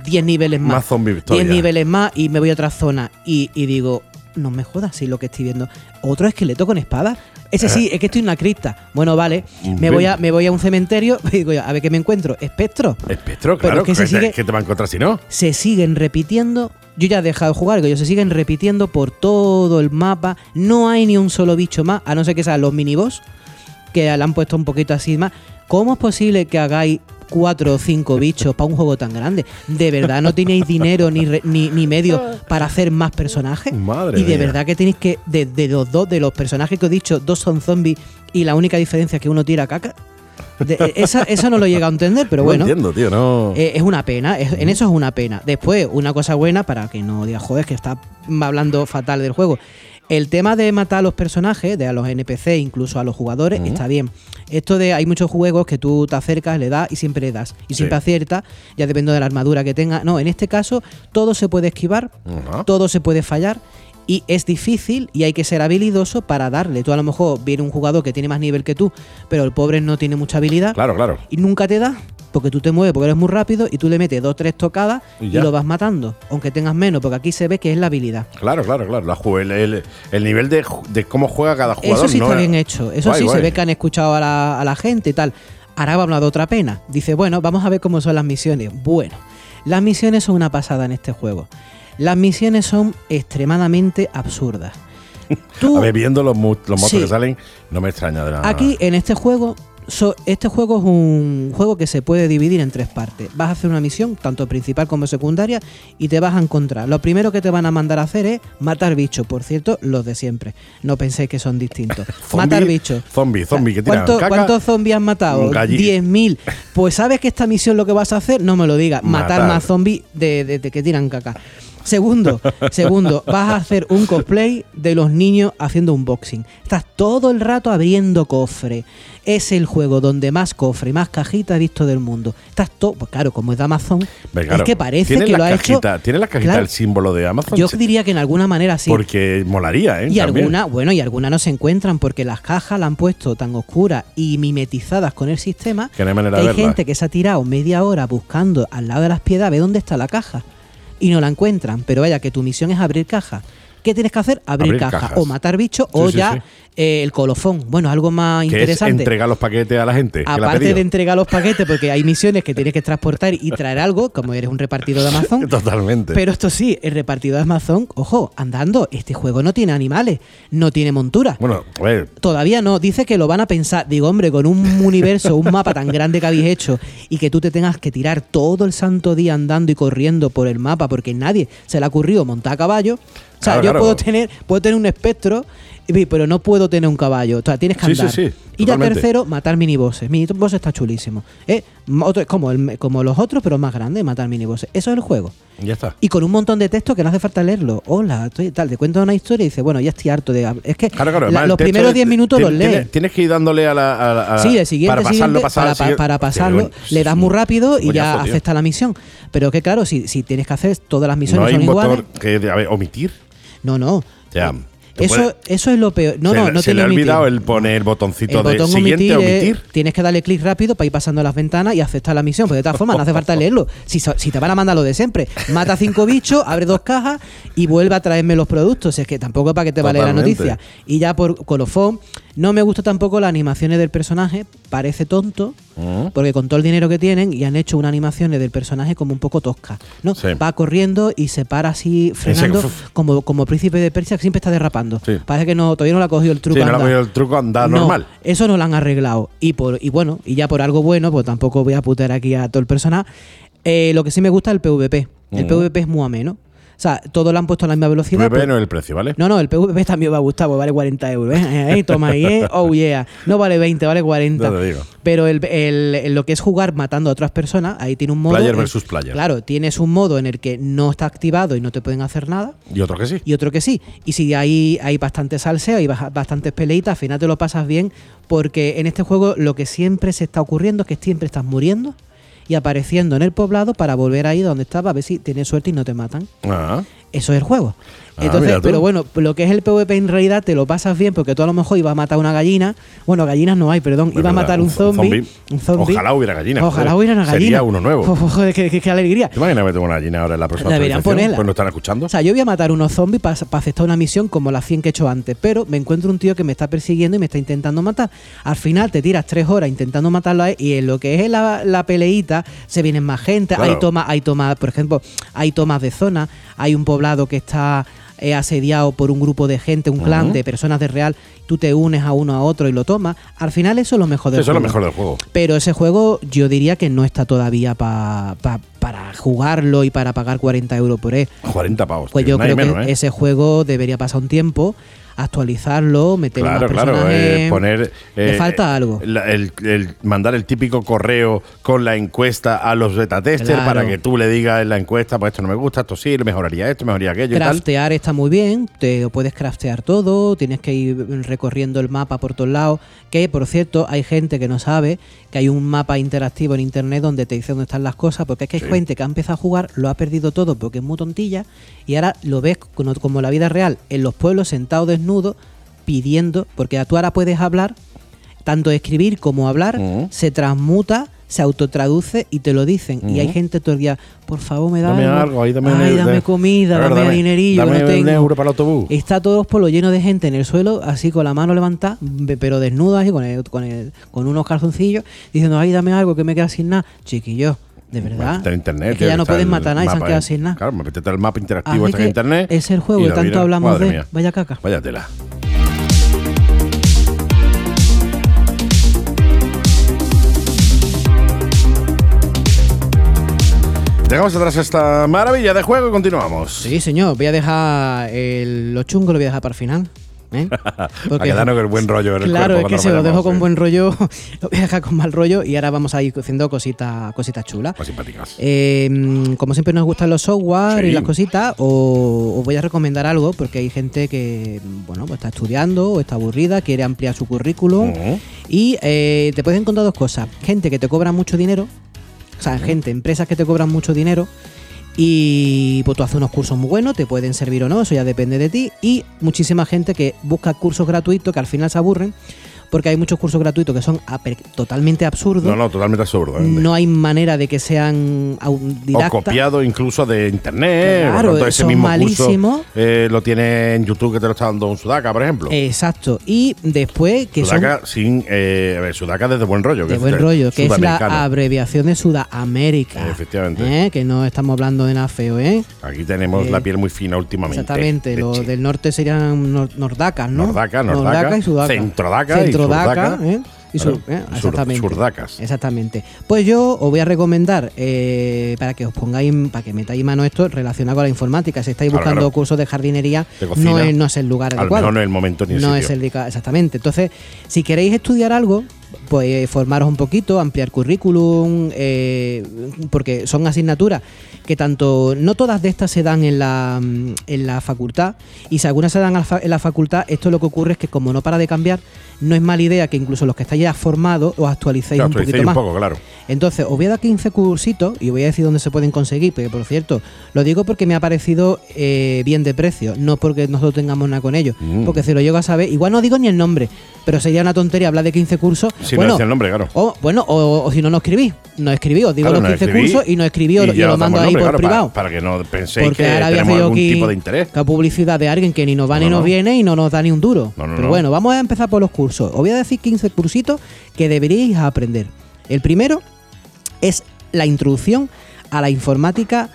10 niveles más. Más zombie 10 todavía. niveles más y me voy a otra zona. Y, y digo, no me jodas si lo que estoy viendo. Otro esqueleto con espada. Ese sí, es que estoy en una cripta. Bueno, vale. Me voy a, me voy a un cementerio y digo, a ver qué me encuentro. Espectro. Espectro, Pero claro. es que se ¿qué te- sigue- qué te va a encontrar si no? se siguen repitiendo. Yo ya he dejado de jugar, digo, ellos se siguen repitiendo por todo el mapa. No hay ni un solo bicho más, a no ser que sean los miniboss, que le han puesto un poquito así más. ¿Cómo es posible que hagáis cuatro o cinco bichos para un juego tan grande? ¿De verdad no tenéis dinero ni, re- ni, ni medios para hacer más personajes? Madre y de mía. verdad que tenéis que, de, de los dos, de los personajes que os he dicho, dos son zombies y la única diferencia es que uno tira caca. De- eh, esa, eso no lo he llegado a entender, pero no bueno. entiendo, tío, no. Eh, es una pena, es- en eso es una pena. Después, una cosa buena, para que no digas, joder, que está hablando fatal del juego. El tema de matar a los personajes, de a los NPC, incluso a los jugadores, está bien. Esto de hay muchos juegos que tú te acercas, le das y siempre le das. Y Sí. siempre acierta, ya depende de la armadura que tenga. No, en este caso, todo se puede esquivar, todo se puede fallar. Y es difícil y hay que ser habilidoso para darle. Tú a lo mejor viene un jugador que tiene más nivel que tú, pero el pobre no tiene mucha habilidad Claro, claro. y nunca te da porque tú te mueves porque eres muy rápido y tú le metes dos tres tocadas Y lo vas matando aunque tengas menos porque aquí se ve que es la habilidad Claro, claro, claro. La el, el- el nivel de, cómo juega cada jugador. eso sí no está es- bien hecho eso Guay, sí guay. se ve que han escuchado a la, a la gente y tal ahora va a hablar de otra pena dice bueno vamos a ver cómo son las misiones bueno las misiones son una pasada en este juego las misiones son extremadamente absurdas Tú- A ver, viendo los, motos Sí. que salen, no me extraña de nada. Aquí en este juego, so- este juego es un juego que se puede dividir en tres partes. Vas a hacer una misión, tanto principal como secundaria, y te vas a encontrar. Lo primero que te van a mandar a hacer es matar bichos, por cierto, los de siempre. No penséis que son distintos. Zombie- matar bichos. Zombie, zombie que tiran ¿Cuánto- caca. ¿Cuántos zombies has matado? Galli- 10.000. Pues sabes que esta misión lo que vas a hacer, no me lo digas, matar, Matar. más zombies de, de- de que tiran caca. Segundo, segundo, vas a hacer un cosplay de los niños haciendo unboxing. Estás todo el rato abriendo cofre. Es el juego donde más cofre y más cajita he visto del mundo. Estás todo, pues claro, como es de Amazon, claro, es que parece ¿tiene que lo ha cajita, hecho. ¿Tiene la cajita Claro, el símbolo de Amazon? Yo diría que en alguna manera sí. Porque molaría, ¿eh? Y También. alguna, bueno, y algunas no se encuentran porque las cajas la han puesto tan oscuras y mimetizadas con el sistema Que no hay manera que hay gente que se ha tirado media hora buscando al lado de las piedras a ver dónde está la caja y no la encuentran. Pero vaya, que tu misión es abrir caja. ¿Qué tienes que hacer? Abrir, Abrir caja. cajas. O matar bichos o Sí, sí, ya sí. Eh, el colofón. Bueno, algo más Que es interesante. entregar los paquetes a la gente. Aparte de entregar los paquetes, porque hay misiones que tienes que transportar y traer algo, como eres un repartidor de Amazon, Totalmente. pero esto sí, el repartidor de Amazon, ojo, andando, este juego no tiene animales, no tiene montura. bueno, a ver, Todavía no, dice que lo van a pensar. Digo, hombre, con un universo, un mapa tan grande que habéis hecho y que tú te tengas que tirar todo el santo día andando y corriendo por el mapa porque nadie se le ha ocurrido montar a caballo. O sea, Claro, yo claro. puedo tener puedo tener un espectro, pero no puedo tener un caballo. O sea, tienes que Sí, sí, andar. sí, y ya tercero, matar minibosses. Minibosses está chulísimo. ¿Eh? Otro- como, el- como los otros, pero más grande, matar minibosses. Eso es el juego. ya está. Y con un montón de texto que no hace falta leerlo. Hola, estoy tal. Te cuento una historia y dices, bueno, ya estoy harto de. Es que Claro, claro. la- además, el los primeros de- 10 minutos los lees. Tienes, tienes que ir dándole a la. a- a- Sí, de siguiente, para pasarlo, siguiente, pasar, para, pasarlo, bueno, le das muy rápido y ya coñazo, tío. acepta la misión. Pero que claro, si, si tienes que hacer todas las misiones No hay son un iguales. botón que. A ver, omitir. No, no. Ya. Eso, puedes- eso es lo peor. No, se no, no se tiene le ha omitir. olvidado el poner el botoncito El de botón siguiente, omitir, es- omitir. tienes que darle clic rápido para ir pasando las ventanas y aceptar la misión. Porque de todas formas no hace falta leerlo. Si, si te van a mandar lo de siempre, mata cinco bichos, abre dos cajas y vuelve a traerme los productos. Es que tampoco es para que te vale la noticia. Y ya por colofón, no me gusta tampoco las animaciones del personaje. Parece tonto, Mm. porque con todo el dinero que tienen y han hecho unas animaciones del personaje como un poco tosca. ¿no? Sí. Va corriendo y se para así frenando como, como príncipe de Persia que siempre está derrapando. Sí. Parece que no, todavía no le ha cogido el truco. Sí, no le ha cogido el truco andar No, normal. Eso no lo han arreglado. Y por y bueno, y ya por algo bueno, pues tampoco voy a putear aquí a todo el personal. Eh, lo que sí me gusta es el PvP. El Mm. PvP es muy ameno. O sea, todo lo han puesto a la misma velocidad. PvP pero- no es el precio, ¿vale? no, no, el PvP también va a gustar, pues vale 40 euros. ¿eh? Eh, toma ahí, ¿eh? Oh yeah. No vale 20, vale 40. Ya te digo. Pero el, el- el- lo que es jugar matando a otras personas, ahí tiene un modo. Player versus player. Claro, tienes un modo en el que no está activado y no te pueden hacer nada Y otro que sí. y otro que sí. Y si hay, hay bastante salseo y bastantes peleitas, al final te lo pasas bien, porque en este juego lo que siempre se está ocurriendo es que siempre estás muriendo y apareciendo en el poblado para volver ahí donde estaba a ver si tienes suerte y no te matan. Ah, Eso es el juego. Ah, Entonces, pero bueno, lo que es el PvP en realidad te lo pasas bien porque tú a lo mejor ibas a matar una gallina. Bueno, gallinas no hay, perdón. Es Iba a matar un un zo- zombie. zombie. Un zombie. Ojalá hubiera gallinas, Ojalá hubiera una gallina. Sería uno nuevo. Joder, qué, qué- qué alegría. ¿Te imaginas meter una gallina ahora en la próxima Deberían ponerla. Pues no están escuchando. O sea, yo voy a matar unos zombies para aceptar una misión como las 100 que he hecho antes, pero me encuentro un tío que me está persiguiendo y me está intentando matar. Al final te tiras tres horas intentando matarlo a él y en lo que es la, la peleita se vienen más gente. Claro. Hay tomas, hay tomas, por ejemplo, hay tomas de zona, hay un poblado que está eh, asediado por un grupo de gente, un clan de personas de real, tú te unes a uno a otro y lo tomas. Al final eso es lo mejor del Eso es lo juego. mejor del juego. Pero ese juego yo diría que no está todavía pa- pa- para jugarlo y para pagar 40 euros por él. 40 pavos. Pues tío, yo creo menos, que ¿eh? ese juego debería pasar un tiempo. Actualizarlo, meter Claro, más claro, personajes. eh, poner. Le eh, falta algo. la- el, el mandar el típico correo con la encuesta a los beta testers Claro. para que tú le digas en la encuesta, pues esto no me gusta, esto sí, mejoraría esto, mejoraría aquello y tal. Craftear está muy bien, te puedes craftear todo, tienes que ir recorriendo el mapa por todos lados. Que por cierto, hay gente que no sabe que hay un mapa interactivo en internet donde te dice dónde están las cosas, porque es que hay Sí. gente que ha empezado a jugar, lo ha perdido todo porque es muy tontilla, y ahora lo ves como, como la vida real, en los pueblos sentado desnudo, pidiendo, porque tú ahora puedes hablar, tanto escribir como hablar, Ujú. se transmuta, se autotraduce y te lo dicen. Y hay gente todo el día, por favor, me da Dame algo, ahí dame un Ay, dame da- comida, ver, dame, dinerillo, dame no un tengo. euro para el autobús. Está todos por lo lleno de gente en el suelo, así con la mano levantada, pero desnuda, así con, el- con, el- con unos calzoncillos, diciendo, ay, dame algo que me queda sin nada. Chiquillo, de verdad. Métete en internet, es que ya no está puedes el matar a nadie, se han quedado sin nada. Claro, métete al mapa interactivo este en internet. es el juego y y tanto hablamos Madre de- mía. vaya caca. Vaya tela. Dejamos atrás esta maravilla de juego y continuamos. Sí, señor, voy a dejar el- lo chungo, lo voy a dejar para el final. ¿eh? Quedarnos con el buen rollo en el Claro, cuerpo es que se lo dejo con sí. buen rollo, lo voy a dejar con mal rollo y ahora vamos a ir haciendo cositas cositas chulas. Más simpáticas. Eh, mm, como siempre nos gustan los software y las cositas, o- os voy a recomendar algo porque hay gente que bueno pues está estudiando o está aburrida, quiere ampliar su currículum y eh, te puedes encontrar dos cosas: gente que te cobra mucho dinero, o sea, gente, empresas que te cobran mucho dinero. Y pues tú haces unos cursos muy buenos, te pueden servir o no, eso ya depende de ti. Y muchísima gente que busca cursos gratuitos que al final se aburren, porque hay muchos cursos gratuitos que son totalmente absurdos. No, no, totalmente absurdo. ¿eh? No hay manera de que sean o autodidactas. copiado incluso de internet. Claro, por ese son mismo malísimos. curso eh, lo tiene en YouTube que te lo está dando un Sudaka, por ejemplo. Exacto. Y después que Sudaka sin. Eh, a ver, Sudaka desde buen rollo. son que de buen rollo, que es la abreviación de Sudamérica. Efectivamente. ¿eh? Que no estamos hablando de nada feo, ¿eh? Aquí tenemos la piel muy fina últimamente. Exactamente. de Los del norte serían nor- nordacas, ¿no? Nordaca, Nordaca, y sudaca. Centrodaca, surdaca. ¿eh? Y sur- Claro, ¿eh? Exactamente. surdacas. Exactamente. Pues yo os voy a recomendar eh, para que os pongáis, para que metáis mano esto relacionado con la informática. Si estáis buscando claro. cursos de jardinería, De cocina. no es, no es el lugar adecuado. no es el momento ni el no sitio. es el dica- exactamente. Entonces, si queréis estudiar algo, pues eh, formaros un poquito, ampliar currículum, eh, porque son asignaturas que tanto no todas de estas se dan en la, mm, en la facultad y si algunas se dan en la facultad, esto lo que ocurre es que como no para de cambiar, no es mala idea que incluso los que estáis ya formados os actualicéis Claro, un poquito más. poco, claro. Entonces, os voy a dar 15 cursitos y os voy a decir dónde se pueden conseguir, porque por cierto, lo digo porque me ha parecido eh, bien de precio, no porque nosotros tengamos nada con ellos. Mm. Porque si lo llego a saber, igual no digo ni el nombre, pero sería una tontería hablar de 15 cursos. Si no bueno, decía el nombre, claro. o, bueno, o, o si no, no escribí. No escribí, os digo Claro, los no 15 escribí cursos y no escribí, y yo lo os mando ahí nombre, por claro, privado. Para, para que no penséis Porque que ahora tenemos algún aquí tipo de interés. la publicidad de alguien que ni nos va No, ni no, nos no. viene y no nos da ni un duro. No, no, Pero no. bueno, vamos a empezar por los cursos. Os voy a decir 15 cursitos que deberíais aprender. El primero es la introducción a la informática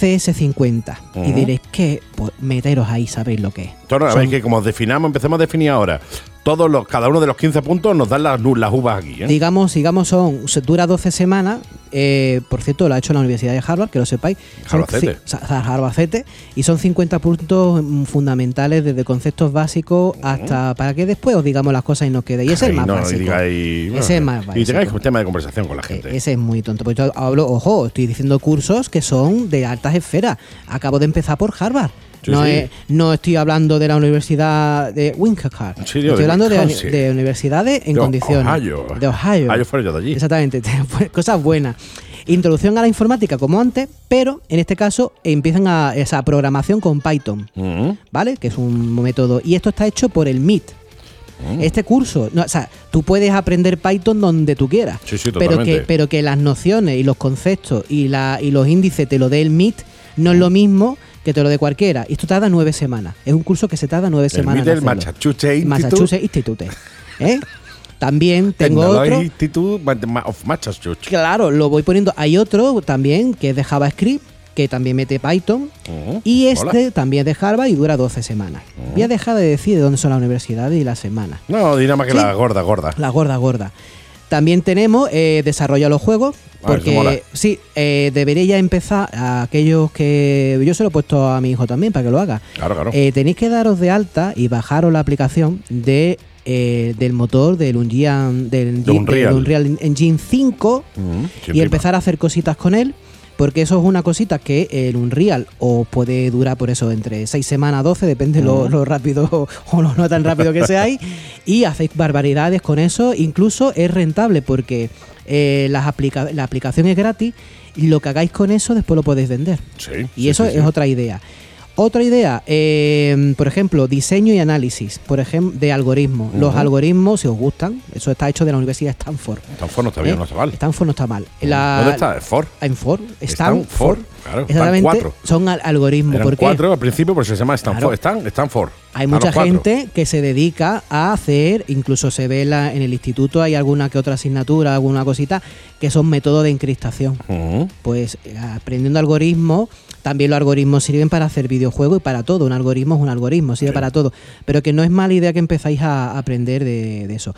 CS50. Y diréis que pues, meteros ahí, sabéis lo que es. Entonces, a ver, que como definamos, empecemos a definir ahora. Todos los, cada uno de los 15 puntos nos dan las, las uvas aquí, ¿eh? Digamos, digamos, son, dura 12 semanas. eh, por cierto, lo ha hecho la Universidad de Harvard, que lo sepáis. Sa- Albacete, Y son 50 puntos mm, fundamentales, desde conceptos básicos hasta para que después os digamos las cosas y nos quede. Y ese es el Ahí más no, y básico. digáis, Ese es más Y básico. tengáis un tema de conversación con la Eh, gente. Ese es muy tonto. Pues yo hablo, ojo, estoy diciendo cursos que son de altas esferas. Acabo de empezar por Harvard. Sí, no, sí. es- no estoy hablando de la universidad de Winchester. Sí, estoy hablando de, universidades en De condiciones. Ohio. De Ohio. Ohio fuera yo de allí. Exactamente. Cosas buenas. Introducción a la informática como antes, pero en este caso empiezan a esa programación con Python. Mm. ¿vale? Que es un método. Y esto está hecho por el MIT. Mm. Este curso, no, o sea, tú puedes aprender Python donde tú quieras. Sí, sí, pero que, pero que las nociones y los conceptos y, la, y los índices te lo dé el MIT no es lo mismo que te lo dé cualquiera. Y esto tarda nueve semanas. Es un curso que se tarda nueve El semanas. Hacerlo. Massachusetts Institute. Massachusetts Institute. ¿eh? También tengo otro. Institute of Massachusetts. Claro, lo voy poniendo. Hay otro también que es de JavaScript, que también mete Python. Ujú. Y este también es de Harvard y dura 12 semanas. Voy a dejar de decir de dónde son las universidades y las semanas. No, di nada más que Sí. la gorda, gorda. La gorda, gorda. También tenemos eh, desarrolla los juegos. Ah. Porque sí, eh, debería ya empezar a aquellos que. Yo se lo he puesto a mi hijo también para que lo haga. Claro, claro. Eh, tenéis que daros de alta y bajaros la aplicación de eh, del motor del Unreal, del, De Unreal. del Unreal Engine 5 Mm, y empezar a hacer cositas con él. Porque eso es una cosita que el Unreal os puede durar por eso entre 6 semanas, 12, depende lo, lo rápido o lo no tan rápido que seáis. y hacéis barbaridades con eso. Incluso es rentable porque eh, las aplica- la aplicación es gratis y lo que hagáis con eso después lo podéis vender. Sí, Y sí, eso sí, es otra idea. Otra idea, eh, por ejemplo, diseño y análisis, por ejemplo, de algoritmos. Los algoritmos, si os gustan, eso está hecho de la Universidad de Stanford. Stanford no está bien, ¿eh? no está mal. Stanford no está mal. La- ¿Dónde está? Ford. En Ford. Stanford, Stanford. claro, Exactamente. cuatro. Son al- algoritmos. Eran ¿Por cuatro al principio, pero se llama Stanford. Claro. Stan- Stanford. Hay mucha cuatro. gente que se dedica a hacer, incluso se ve la- en el instituto, hay alguna que otra asignatura, alguna cosita, que son métodos de encriptación. Pues eh, aprendiendo algoritmos, también los algoritmos sirven para hacer videojuegos y para todo. Un algoritmo es un algoritmo, sirve Sí. para todo. Pero que no es mala idea que empezáis a aprender de, de eso.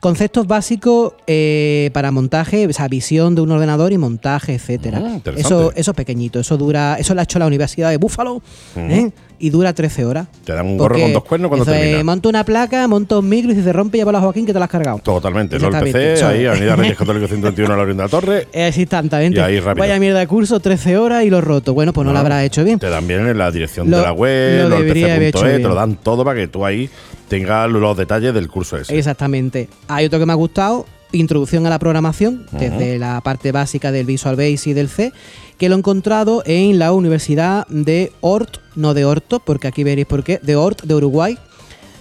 Conceptos básicos eh, para montaje, o sea, visión de un ordenador y montaje, etcétera. Ah, eso, eso es pequeñito, eso dura, eso lo ha hecho la Universidad de Buffalo ¿eh? Y dura 13 horas. Te dan un gorro con dos cuernos cuando termina. monta una placa, monta un micro y si se rompe, lleva la Joaquín que te la has cargado. Totalmente. Exactamente, PC, ahí. Avenida Reyes Católico 121 a la Oriente de la Torre. Es instantáneamente. Y ahí rápido. Vaya mierda de curso, 13 horas y lo roto. Bueno, pues no, lo habrás hecho bien. Te dan bien en la dirección Lo- de la web, lo debería haber hecho lolpc.es, te lo dan todo para que tú ahí tengas los detalles del curso ese. Exactamente. Hay otro que me ha gustado, introducción a la programación, desde la parte básica del Visual Basic y del C, que lo he encontrado en la Universidad de Ort, no de Horto, porque aquí veréis por qué, de Ort, de Uruguay.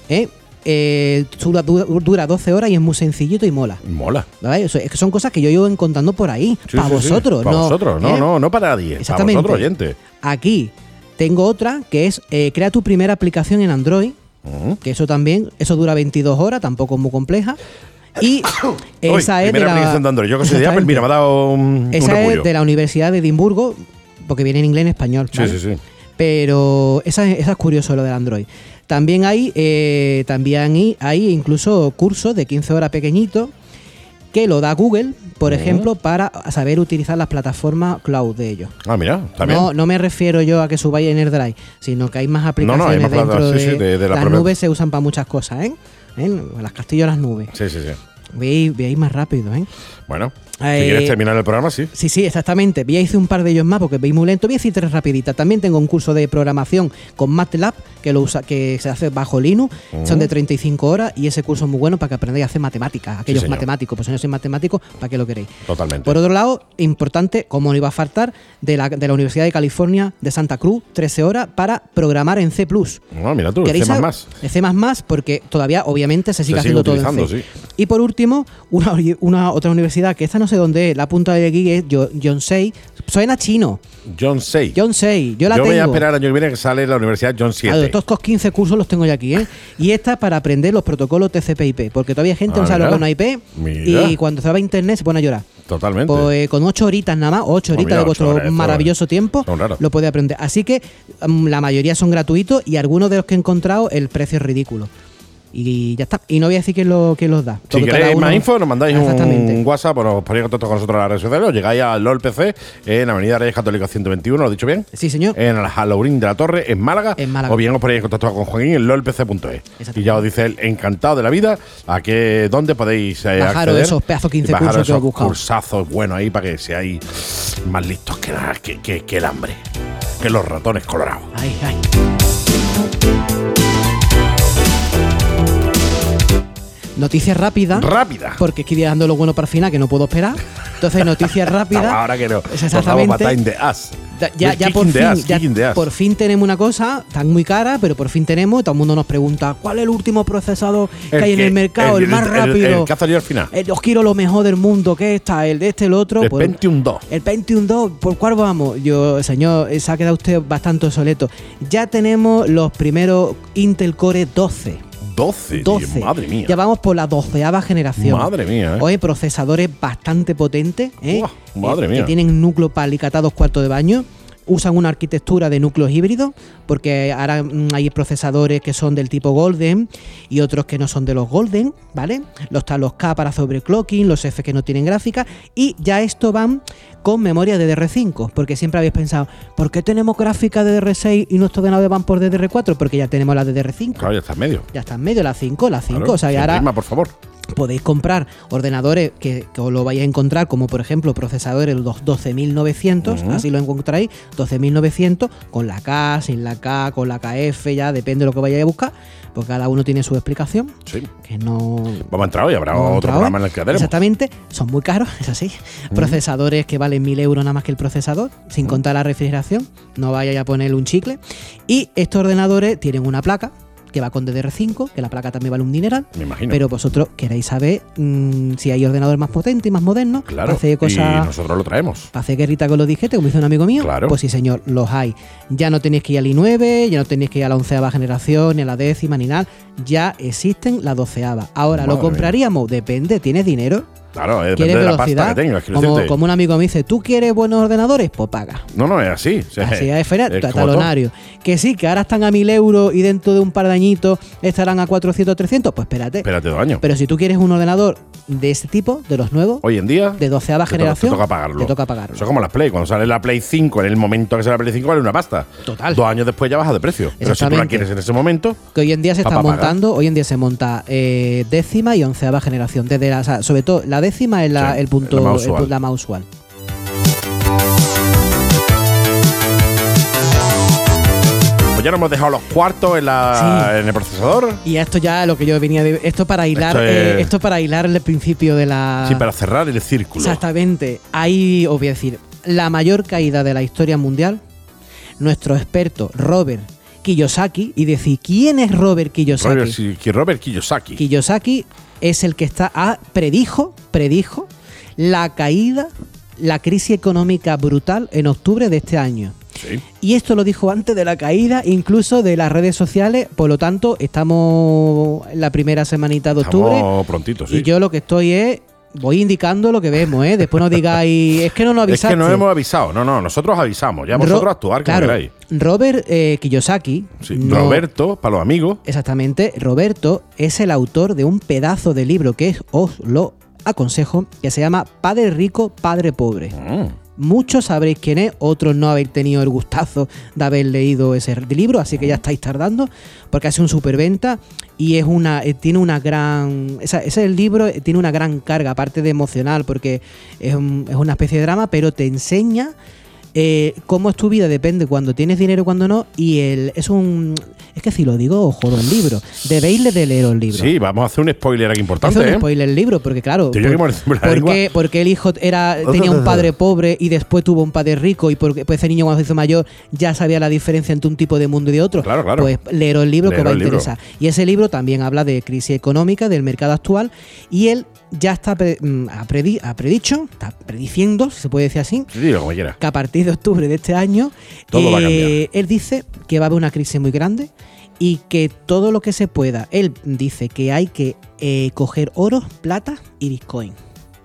¿eh? Eh, dura, dura- dura 12 horas y es muy sencillito y mola. Mola. ¿vale? Eso- es que son cosas que yo llevo encontrando por ahí, Sí, para sí, sí. vosotros. Para no, vosotros, no, ¿eh? no, no para nadie. Para Exactamente. vosotros, oyentes. Aquí tengo otra que es eh, crea tu primera aplicación en Android, que eso también, eso dura 22 horas, tampoco es muy compleja. Y Uy, esa es de la, aplicación de Android. Yo que soy de Apple, mira, me ha dado un, Esa es de la Universidad de Edimburgo, porque viene en inglés y en español. Sí, ¿vale? sí, sí. Pero esa, es- esa es curioso lo del Android. También hay, eh, también hay, incluso cursos de 15 horas pequeñitos que lo da Google, por ejemplo, para saber utilizar las plataformas cloud de ellos. Ah, mira, también. No, no me refiero yo a que subáis en AirDrive, sino que hay más no, aplicaciones hay más dentro de, sí, sí, de- de la las nubes se usan para muchas cosas, ¿eh? ¿Eh? Las castillos las nubes. Sí, sí, sí. Veis, veis más rápido, ¿eh? Bueno, Eh, si quieres terminar el programa, sí. Sí, sí, exactamente. Voy a hice un par de ellos más porque veis muy lento. Voy a decir tres rapiditas. También tengo un curso de programación con MATLAB que lo usa, que se hace bajo Linux. Son de 35 horas y ese curso es muy bueno para que aprendáis a hacer matemáticas. Aquellos matemáticos, pues si no sois matemáticos, ¿para qué lo queréis? Totalmente. Por otro lado, importante, como no iba a faltar, de la, de la Universidad de California de Santa Cruz, 13 horas para programar en C. No, mira tú, ¿Queréis C++. de C++, porque todavía, obviamente, se sigue Se sigue haciendo todo en C. sí. Y por último, una, una otra universidad, que esta no sé dónde es, la punta de aquí es Jo- Yonsei. Suena chino. John 6. Yonsei, yo la Yo tengo. voy a esperar el año que viene que sale la Universidad John 7. Claro, todos estos 15 cursos los tengo ya aquí, ¿eh? Y esta es para aprender los protocolos TCP/IP, porque todavía hay gente Ah, no sabe lo que es una IP Mira. y cuando se va a internet se pone a llorar. Totalmente. Pues con 8 horitas nada más, 8 Oh, horitas mira, de vuestro horas, maravilloso tiempo, lo puede aprender. Así que mm, la mayoría son gratuitos y algunos de los que he encontrado el precio es ridículo. Y ya está. Y no voy a decir quién, lo, quién los da. Si queréis más info, nos mandáis un WhatsApp o nos ponéis en contacto con nosotros en las redes sociales o llegáis a LOL PC en Avenida Reyes Católica 121, ¿lo he dicho bien? Sí, señor. En el Halloween de la Torre, en Málaga. En Málaga. O bien os ponéis en contacto con Joaquín en lolpc.es. Y ya os dice él, encantado de la vida, a que, dónde podéis eh, Bajaros acceder. esos pedazos 15 y bajaros cursos que os esos buscado. cursazos buenos ahí para que seáis más listos que, nada, que, que- que el hambre. Que los ratones colorados. Ay, ay. Noticias rápidas. Rápida. Porque estoy dejando lo bueno para el final, que no puedo esperar. Entonces, noticias rápidas. Ahora que no. Es Por favor, exactamente. De As. Da- Ya, The ya por the fin, ass, ya the por fin tenemos una cosa tan muy cara, pero por fin tenemos. Todo el mundo nos pregunta cuál es el último procesador que hay en el mercado, el, más rápido. El, que ha salido al final. El- os quiero lo mejor del mundo, que está el de este, el otro. El pues- Pentium 2. el Pentium 2, ¿por cuál vamos? Yo, señor, eh, se ha quedado usted bastante obsoleto. Ya tenemos los primeros Intel Core 12. 12, 12. tío, madre mía. Ya vamos por la doceava generación. Madre mía, ¿eh? Oye, procesadores bastante potentes, ¿eh? Buah, madre Eh, mía. Que tienen núcleo para alicatar dos cuartos de baño. Usan una arquitectura de núcleos híbridos, porque ahora mm, hay procesadores que son del tipo Golden y otros que no son de los Golden, ¿vale? Los están los K para sobreclocking, los F que no tienen gráfica, y ya esto van con memoria DDR5, porque siempre habéis pensado, ¿por qué tenemos gráfica DDR6 y nuestros ordenadores van por DDR4? Porque ya tenemos la DDR5. Claro, ya está en medio. Ya está en medio, la 5, la 5. Claro, o sea, y ahora rima, por favor. Podéis comprar ordenadores que, que os lo vais a encontrar, como por ejemplo procesadores los 12900, Ujú. así lo encontráis, 12900, con la K, sin la K, con la KF, ya depende de lo que vayáis a buscar, porque cada uno tiene su explicación, Sí. que no. Vamos a entrar hoy, habrá no otro hoy. programa en el que haremos. Exactamente, son muy caros, es así. Procesadores que valen 1000 euros nada más que el procesador, sin contar la refrigeración, no vayáis a ponerle un chicle. Y estos ordenadores tienen una placa que va con DDR5, que la placa también vale un dineral. Me imagino. Pero vosotros queréis saber mm, si hay ordenadores más potentes y más modernos. claro. Para hacer Y cosas. nosotros lo traemos. Para hacer guerrita con los disquetes, como dice un amigo mío. Claro. Pues sí, señor, los hay. Ya no tenéis que ir al i9, ya no tenéis que ir a la onceava generación, ni a la décima, ni nada. Ya existen la doceava. Ahora, Madre ¿lo compraríamos? Depende, ¿tienes dinero? Claro, eh, depende ¿Quieres de la pasta que tengas. como, un amigo me dice, ¿tú quieres buenos ordenadores? Pues paga. No, no, es así. O sea, Así es, es talonario. Que sí, que ahora están a 1000 euros y dentro de un par de añitos estarán a 400, 300, pues espérate. Espérate dos años. Pero si tú quieres un ordenador de este tipo, de los nuevos, Hoy en día. de doceava generación, Te toca pagarlo. te toca pagarlo. Eso es como las Play. Cuando sale la Play 5, en el momento que sale la Play 5, vale una pasta. Total. Dos años después ya baja de precio. Pero si tú la quieres en ese momento, que hoy en día se está montando, hoy en día se monta eh, décima y onceava generación. Desde la, o sea, sobre todo, la décima es la, Sí, el punto, la más el la pues ya nos hemos dejado los cuartos en, la, Sí. en el procesador. Y esto ya lo que yo venía de. Esto para hilar, Esto eh, esto para hilar el principio de la. Sí, para cerrar el círculo. Exactamente. Ahí os voy a decir, la mayor caída de la historia mundial, nuestro experto Robert Kiyosaki, y decir, ¿quién es Robert Kiyosaki? Robert Kiyosaki. Kiyosaki es el que está ah, predijo, predijo la caída, la crisis económica brutal en octubre de este año. Sí. Y esto lo dijo antes de la caída, incluso de las redes sociales. Por lo tanto, estamos en la primera semanita de octubre. Estamos prontitos, sí. Y yo lo que estoy es. Voy indicando lo que vemos, ¿eh? Después no digáis. Es que no nos es avisaste. que no hemos avisado. No, no, nosotros avisamos. Ya Ro- vosotros actuar como claro, queráis. Robert eh, Kiyosaki. Sí, no- Roberto, para los amigos. Exactamente, Roberto es el autor de un pedazo de libro que os lo aconsejo, que se llama Padre Rico, Padre Pobre. Mm. Muchos sabréis quién es, otros no habéis tenido el gustazo de haber leído ese libro, así que ya estáis tardando, porque hace un superventa y es una, eh, tiene una gran. ese el libro eh, tiene una gran carga, aparte de emocional, porque es una especie de drama, pero te enseña eh, cómo es tu vida, depende cuando tienes dinero y cuando no, y el, es un. Es que si lo digo, os jodo el libro. Debéis de leer el libro. Sí, vamos a hacer un spoiler aquí importante. Un ¿eh? spoiler el libro, porque claro, porque, porque el hijo era, tenía un padre pobre y después tuvo un padre rico y porque pues ese niño cuando se hizo mayor ya sabía la diferencia entre un tipo de mundo y de otro. Claro, claro. Pues leer el libro que os va a libro. interesar. Y ese libro también habla de crisis económica, del mercado actual y él ya está pre- mm, ha, predi- ha predicho, está prediciendo, si se puede decir así, Sí, como que a partir de octubre de este año, Todo va a eh, cambiar. él dice que va a haber una crisis muy grande y que todo lo que se pueda, él dice que hay que eh, coger oro, plata y bitcoin.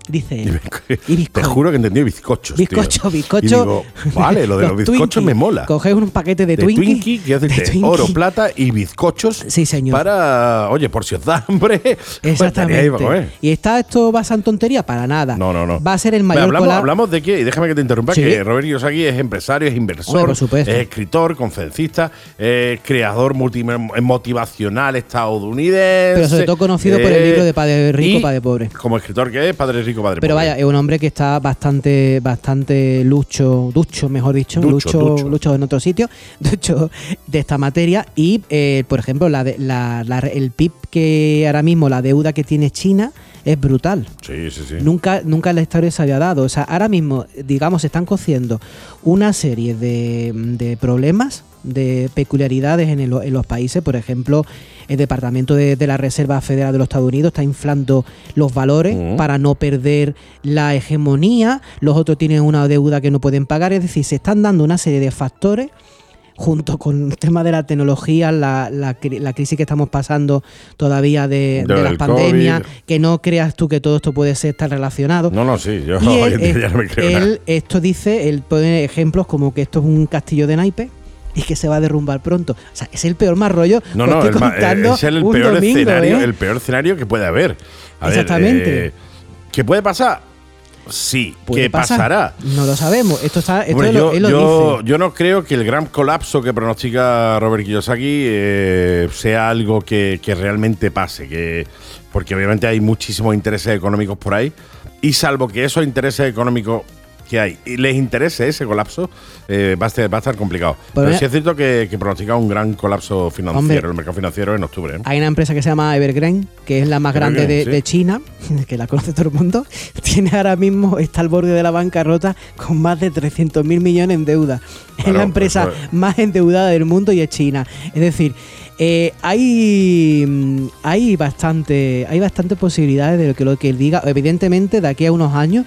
Dice él. Y Te bizcocho. juro que entendí bizcochos. tío. Bizcocho, bizcocho. Y digo, vale, lo de los, bizcochos Twinkie. me mola. Coges un paquete de, de Twinkie. Twinkie, que es de Twinkie. oro, plata y bizcochos. Sí, señor. Para, oye, por si os da hambre, pues Exactamente. comer. ¿Y está esto basado en tontería? Para nada. No, no, no. Va a ser el mayor hablamos, collab- hablamos de que, y déjame que te interrumpa, Sí. que Robert Kiyosaki es empresario, es inversor, Hombre, por supuesto. es escritor, conferencista, es creador motivacional estadounidense. Pero sobre todo conocido por el libro de Padre Rico, y Padre Pobre. Como escritor que es, Padre Rico, Padre Pero vaya, es un hombre que está bastante, bastante lucho, ducho, mejor dicho, Ducho, lucho, ducho. lucho en otro sitio, ducho de esta materia. Y, eh, por ejemplo, la de, la, la- el PIB que ahora mismo, la deuda que tiene China es brutal. Sí, sí, sí. Nunca, nunca en la historia se había dado. O sea, ahora mismo, digamos, se están cociendo una serie de, de problemas, de peculiaridades en, el- en los países. Por ejemplo, el Departamento de, de la Reserva Federal de los Estados Unidos está inflando los valores Mm. para no perder la hegemonía. Los otros tienen una deuda que no pueden pagar. Es decir, se están dando una serie de factores junto con el tema de la tecnología, la, la cri- la crisis que estamos pasando todavía de, de Del las pandemias, COVID. que no creas tú que todo esto puede ser estar relacionado. No, no, sí, yo Y él, ya no me creo nada. él esto dice, él pone ejemplos como que esto es un castillo de naipes y que se va a derrumbar pronto. O sea, es el peor más rollo. No, no, el contando es el peor domingo, escenario, ¿eh? el peor escenario que puede haber. A ver, Exactamente. eh, ¿Qué puede pasar? Sí, ¿Puede ¿qué pasar? pasará? No lo sabemos. Esto está, esto Hombre, yo, él lo yo- dice. yo no creo que el gran colapso que pronostica Robert Kiyosaki eh, sea algo que, que realmente pase, que, porque obviamente hay muchísimos intereses económicos por ahí, y salvo que esos intereses económicos que hay y les interese ese colapso, eh, va, a estar, va a estar complicado. Pero sí es cierto que, que pronostica un gran colapso financiero, Hombre. el mercado financiero en octubre. ¿eh? Hay una empresa que se llama Evergrande, que es la más grande de, Evergrande, sí. de China, que la conoce todo el mundo. Tiene ahora mismo, está al borde de la bancarrota con más de 300 mil millones en deuda. es la empresa más endeudada del mundo y es China. Es decir, eh, hay, mm, hay, bastante, hay bastante posibilidades de lo que lo que él diga. Evidentemente, de aquí a unos años,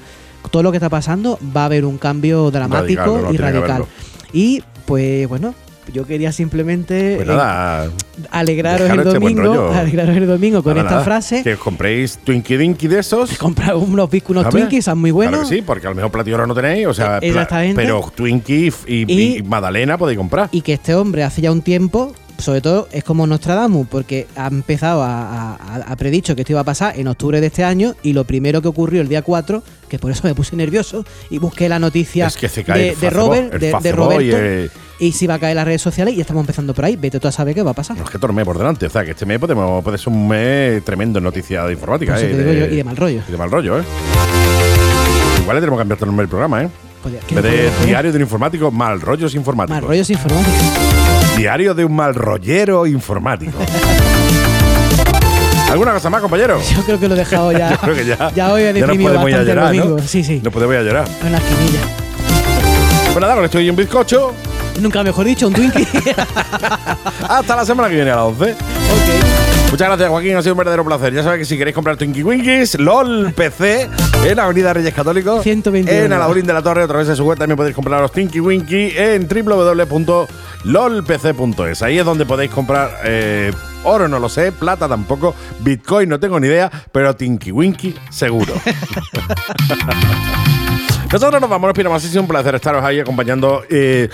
todo lo que está pasando va a haber un cambio dramático Radical, no, y radical. Y pues bueno, yo quería simplemente Pues eh, nada, alegraros el este domingo, rollo. alegraros el domingo con nada, esta nada, frase. Que os compréis Twinkie Dinky de esos. Comprar unos unos. Twinkies, son muy buenos. Claro que sí, porque a lo mejor platillo ahora no tenéis, o sea, exactamente. pero Twinkie y, Y- y Madalena podéis comprar. Y que este hombre hace ya un tiempo, sobre todo es como Nostradamus, porque ha empezado a, a, a predicho que esto iba a pasar en octubre de este año y lo primero que ocurrió el día 4, que por eso me puse nervioso y busqué la noticia Es que se cae de, el de Robert, el de, Roberto, y, y si va a caer las redes sociales y estamos empezando por ahí. Vete tú a saber qué va a pasar. No es que torme por delante, o sea, que este mes podemos, puede ser un mes tremendo en noticias de informática. Eh, y de mal rollo. Y de mal rollo, ¿eh? Igual le tenemos que cambiar el nombre del programa, ¿eh? Pues, En ¿qué vez le de poner? Diario de un informático, mal rollos informáticos. Mal rollos informáticos. Diario de un mal rollero informático. ¿Alguna cosa más, compañero? Yo creo que lo he dejado ya. Yo creo que ya. Ya hoy he ya podemos ir a bastante el llorar, ¿no? domingo. Sí, sí. Nos podemos ir a llorar. En la esquinilla. Pues nada, con esto y un bizcocho. Nunca mejor dicho, un Twinkie. Hasta la semana que viene a las 11. ok. Muchas gracias, Joaquín. Ha sido un verdadero placer. Ya sabes que si queréis comprar Twinkie Winkies, LOL PC, en Avenida Reyes Católicos, 121. en Alaurín de la Torre, a través de su web también podéis comprar los Twinkie Winky en www.lolpc.es. Ahí es donde podéis comprar eh, oro, no lo sé, plata tampoco, Bitcoin no tengo ni idea, pero Tinky Winky seguro. Nosotros nos vamos, nos piramos. Ha sido un placer estaros ahí acompañando. eh,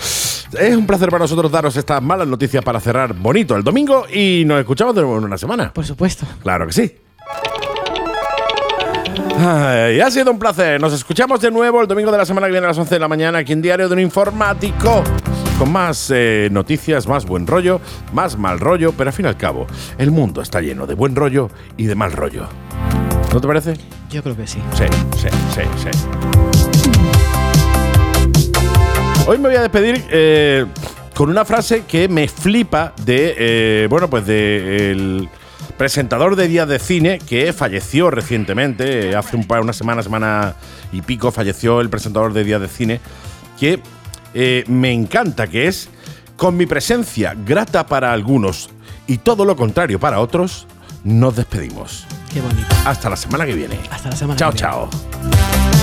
es un placer para nosotros daros estas malas noticias para cerrar bonito el domingo y nos escuchamos de nuevo en una semana. Por supuesto. Claro que sí. Ay, ha sido un placer. Nos escuchamos de nuevo el domingo de la semana que viene a las 11 de la mañana aquí en Diario de un Informático. Con más eh, noticias, más buen rollo, más mal rollo, pero al fin y al cabo, el mundo está lleno de buen rollo y de mal rollo. ¿No te parece? Yo creo que sí. Sí, sí, sí, sí. Hoy me voy a despedir eh, con una frase que me flipa de, eh, bueno, pues de el presentador de Días de Cine que falleció recientemente, hace un par, una semana, semana y pico, falleció el presentador de Días de Cine, que eh, me encanta, que es, con mi presencia grata para algunos y todo lo contrario para otros, nos despedimos. Qué bonito. Hasta la semana que viene. Hasta la semana Chao, que viene. chao.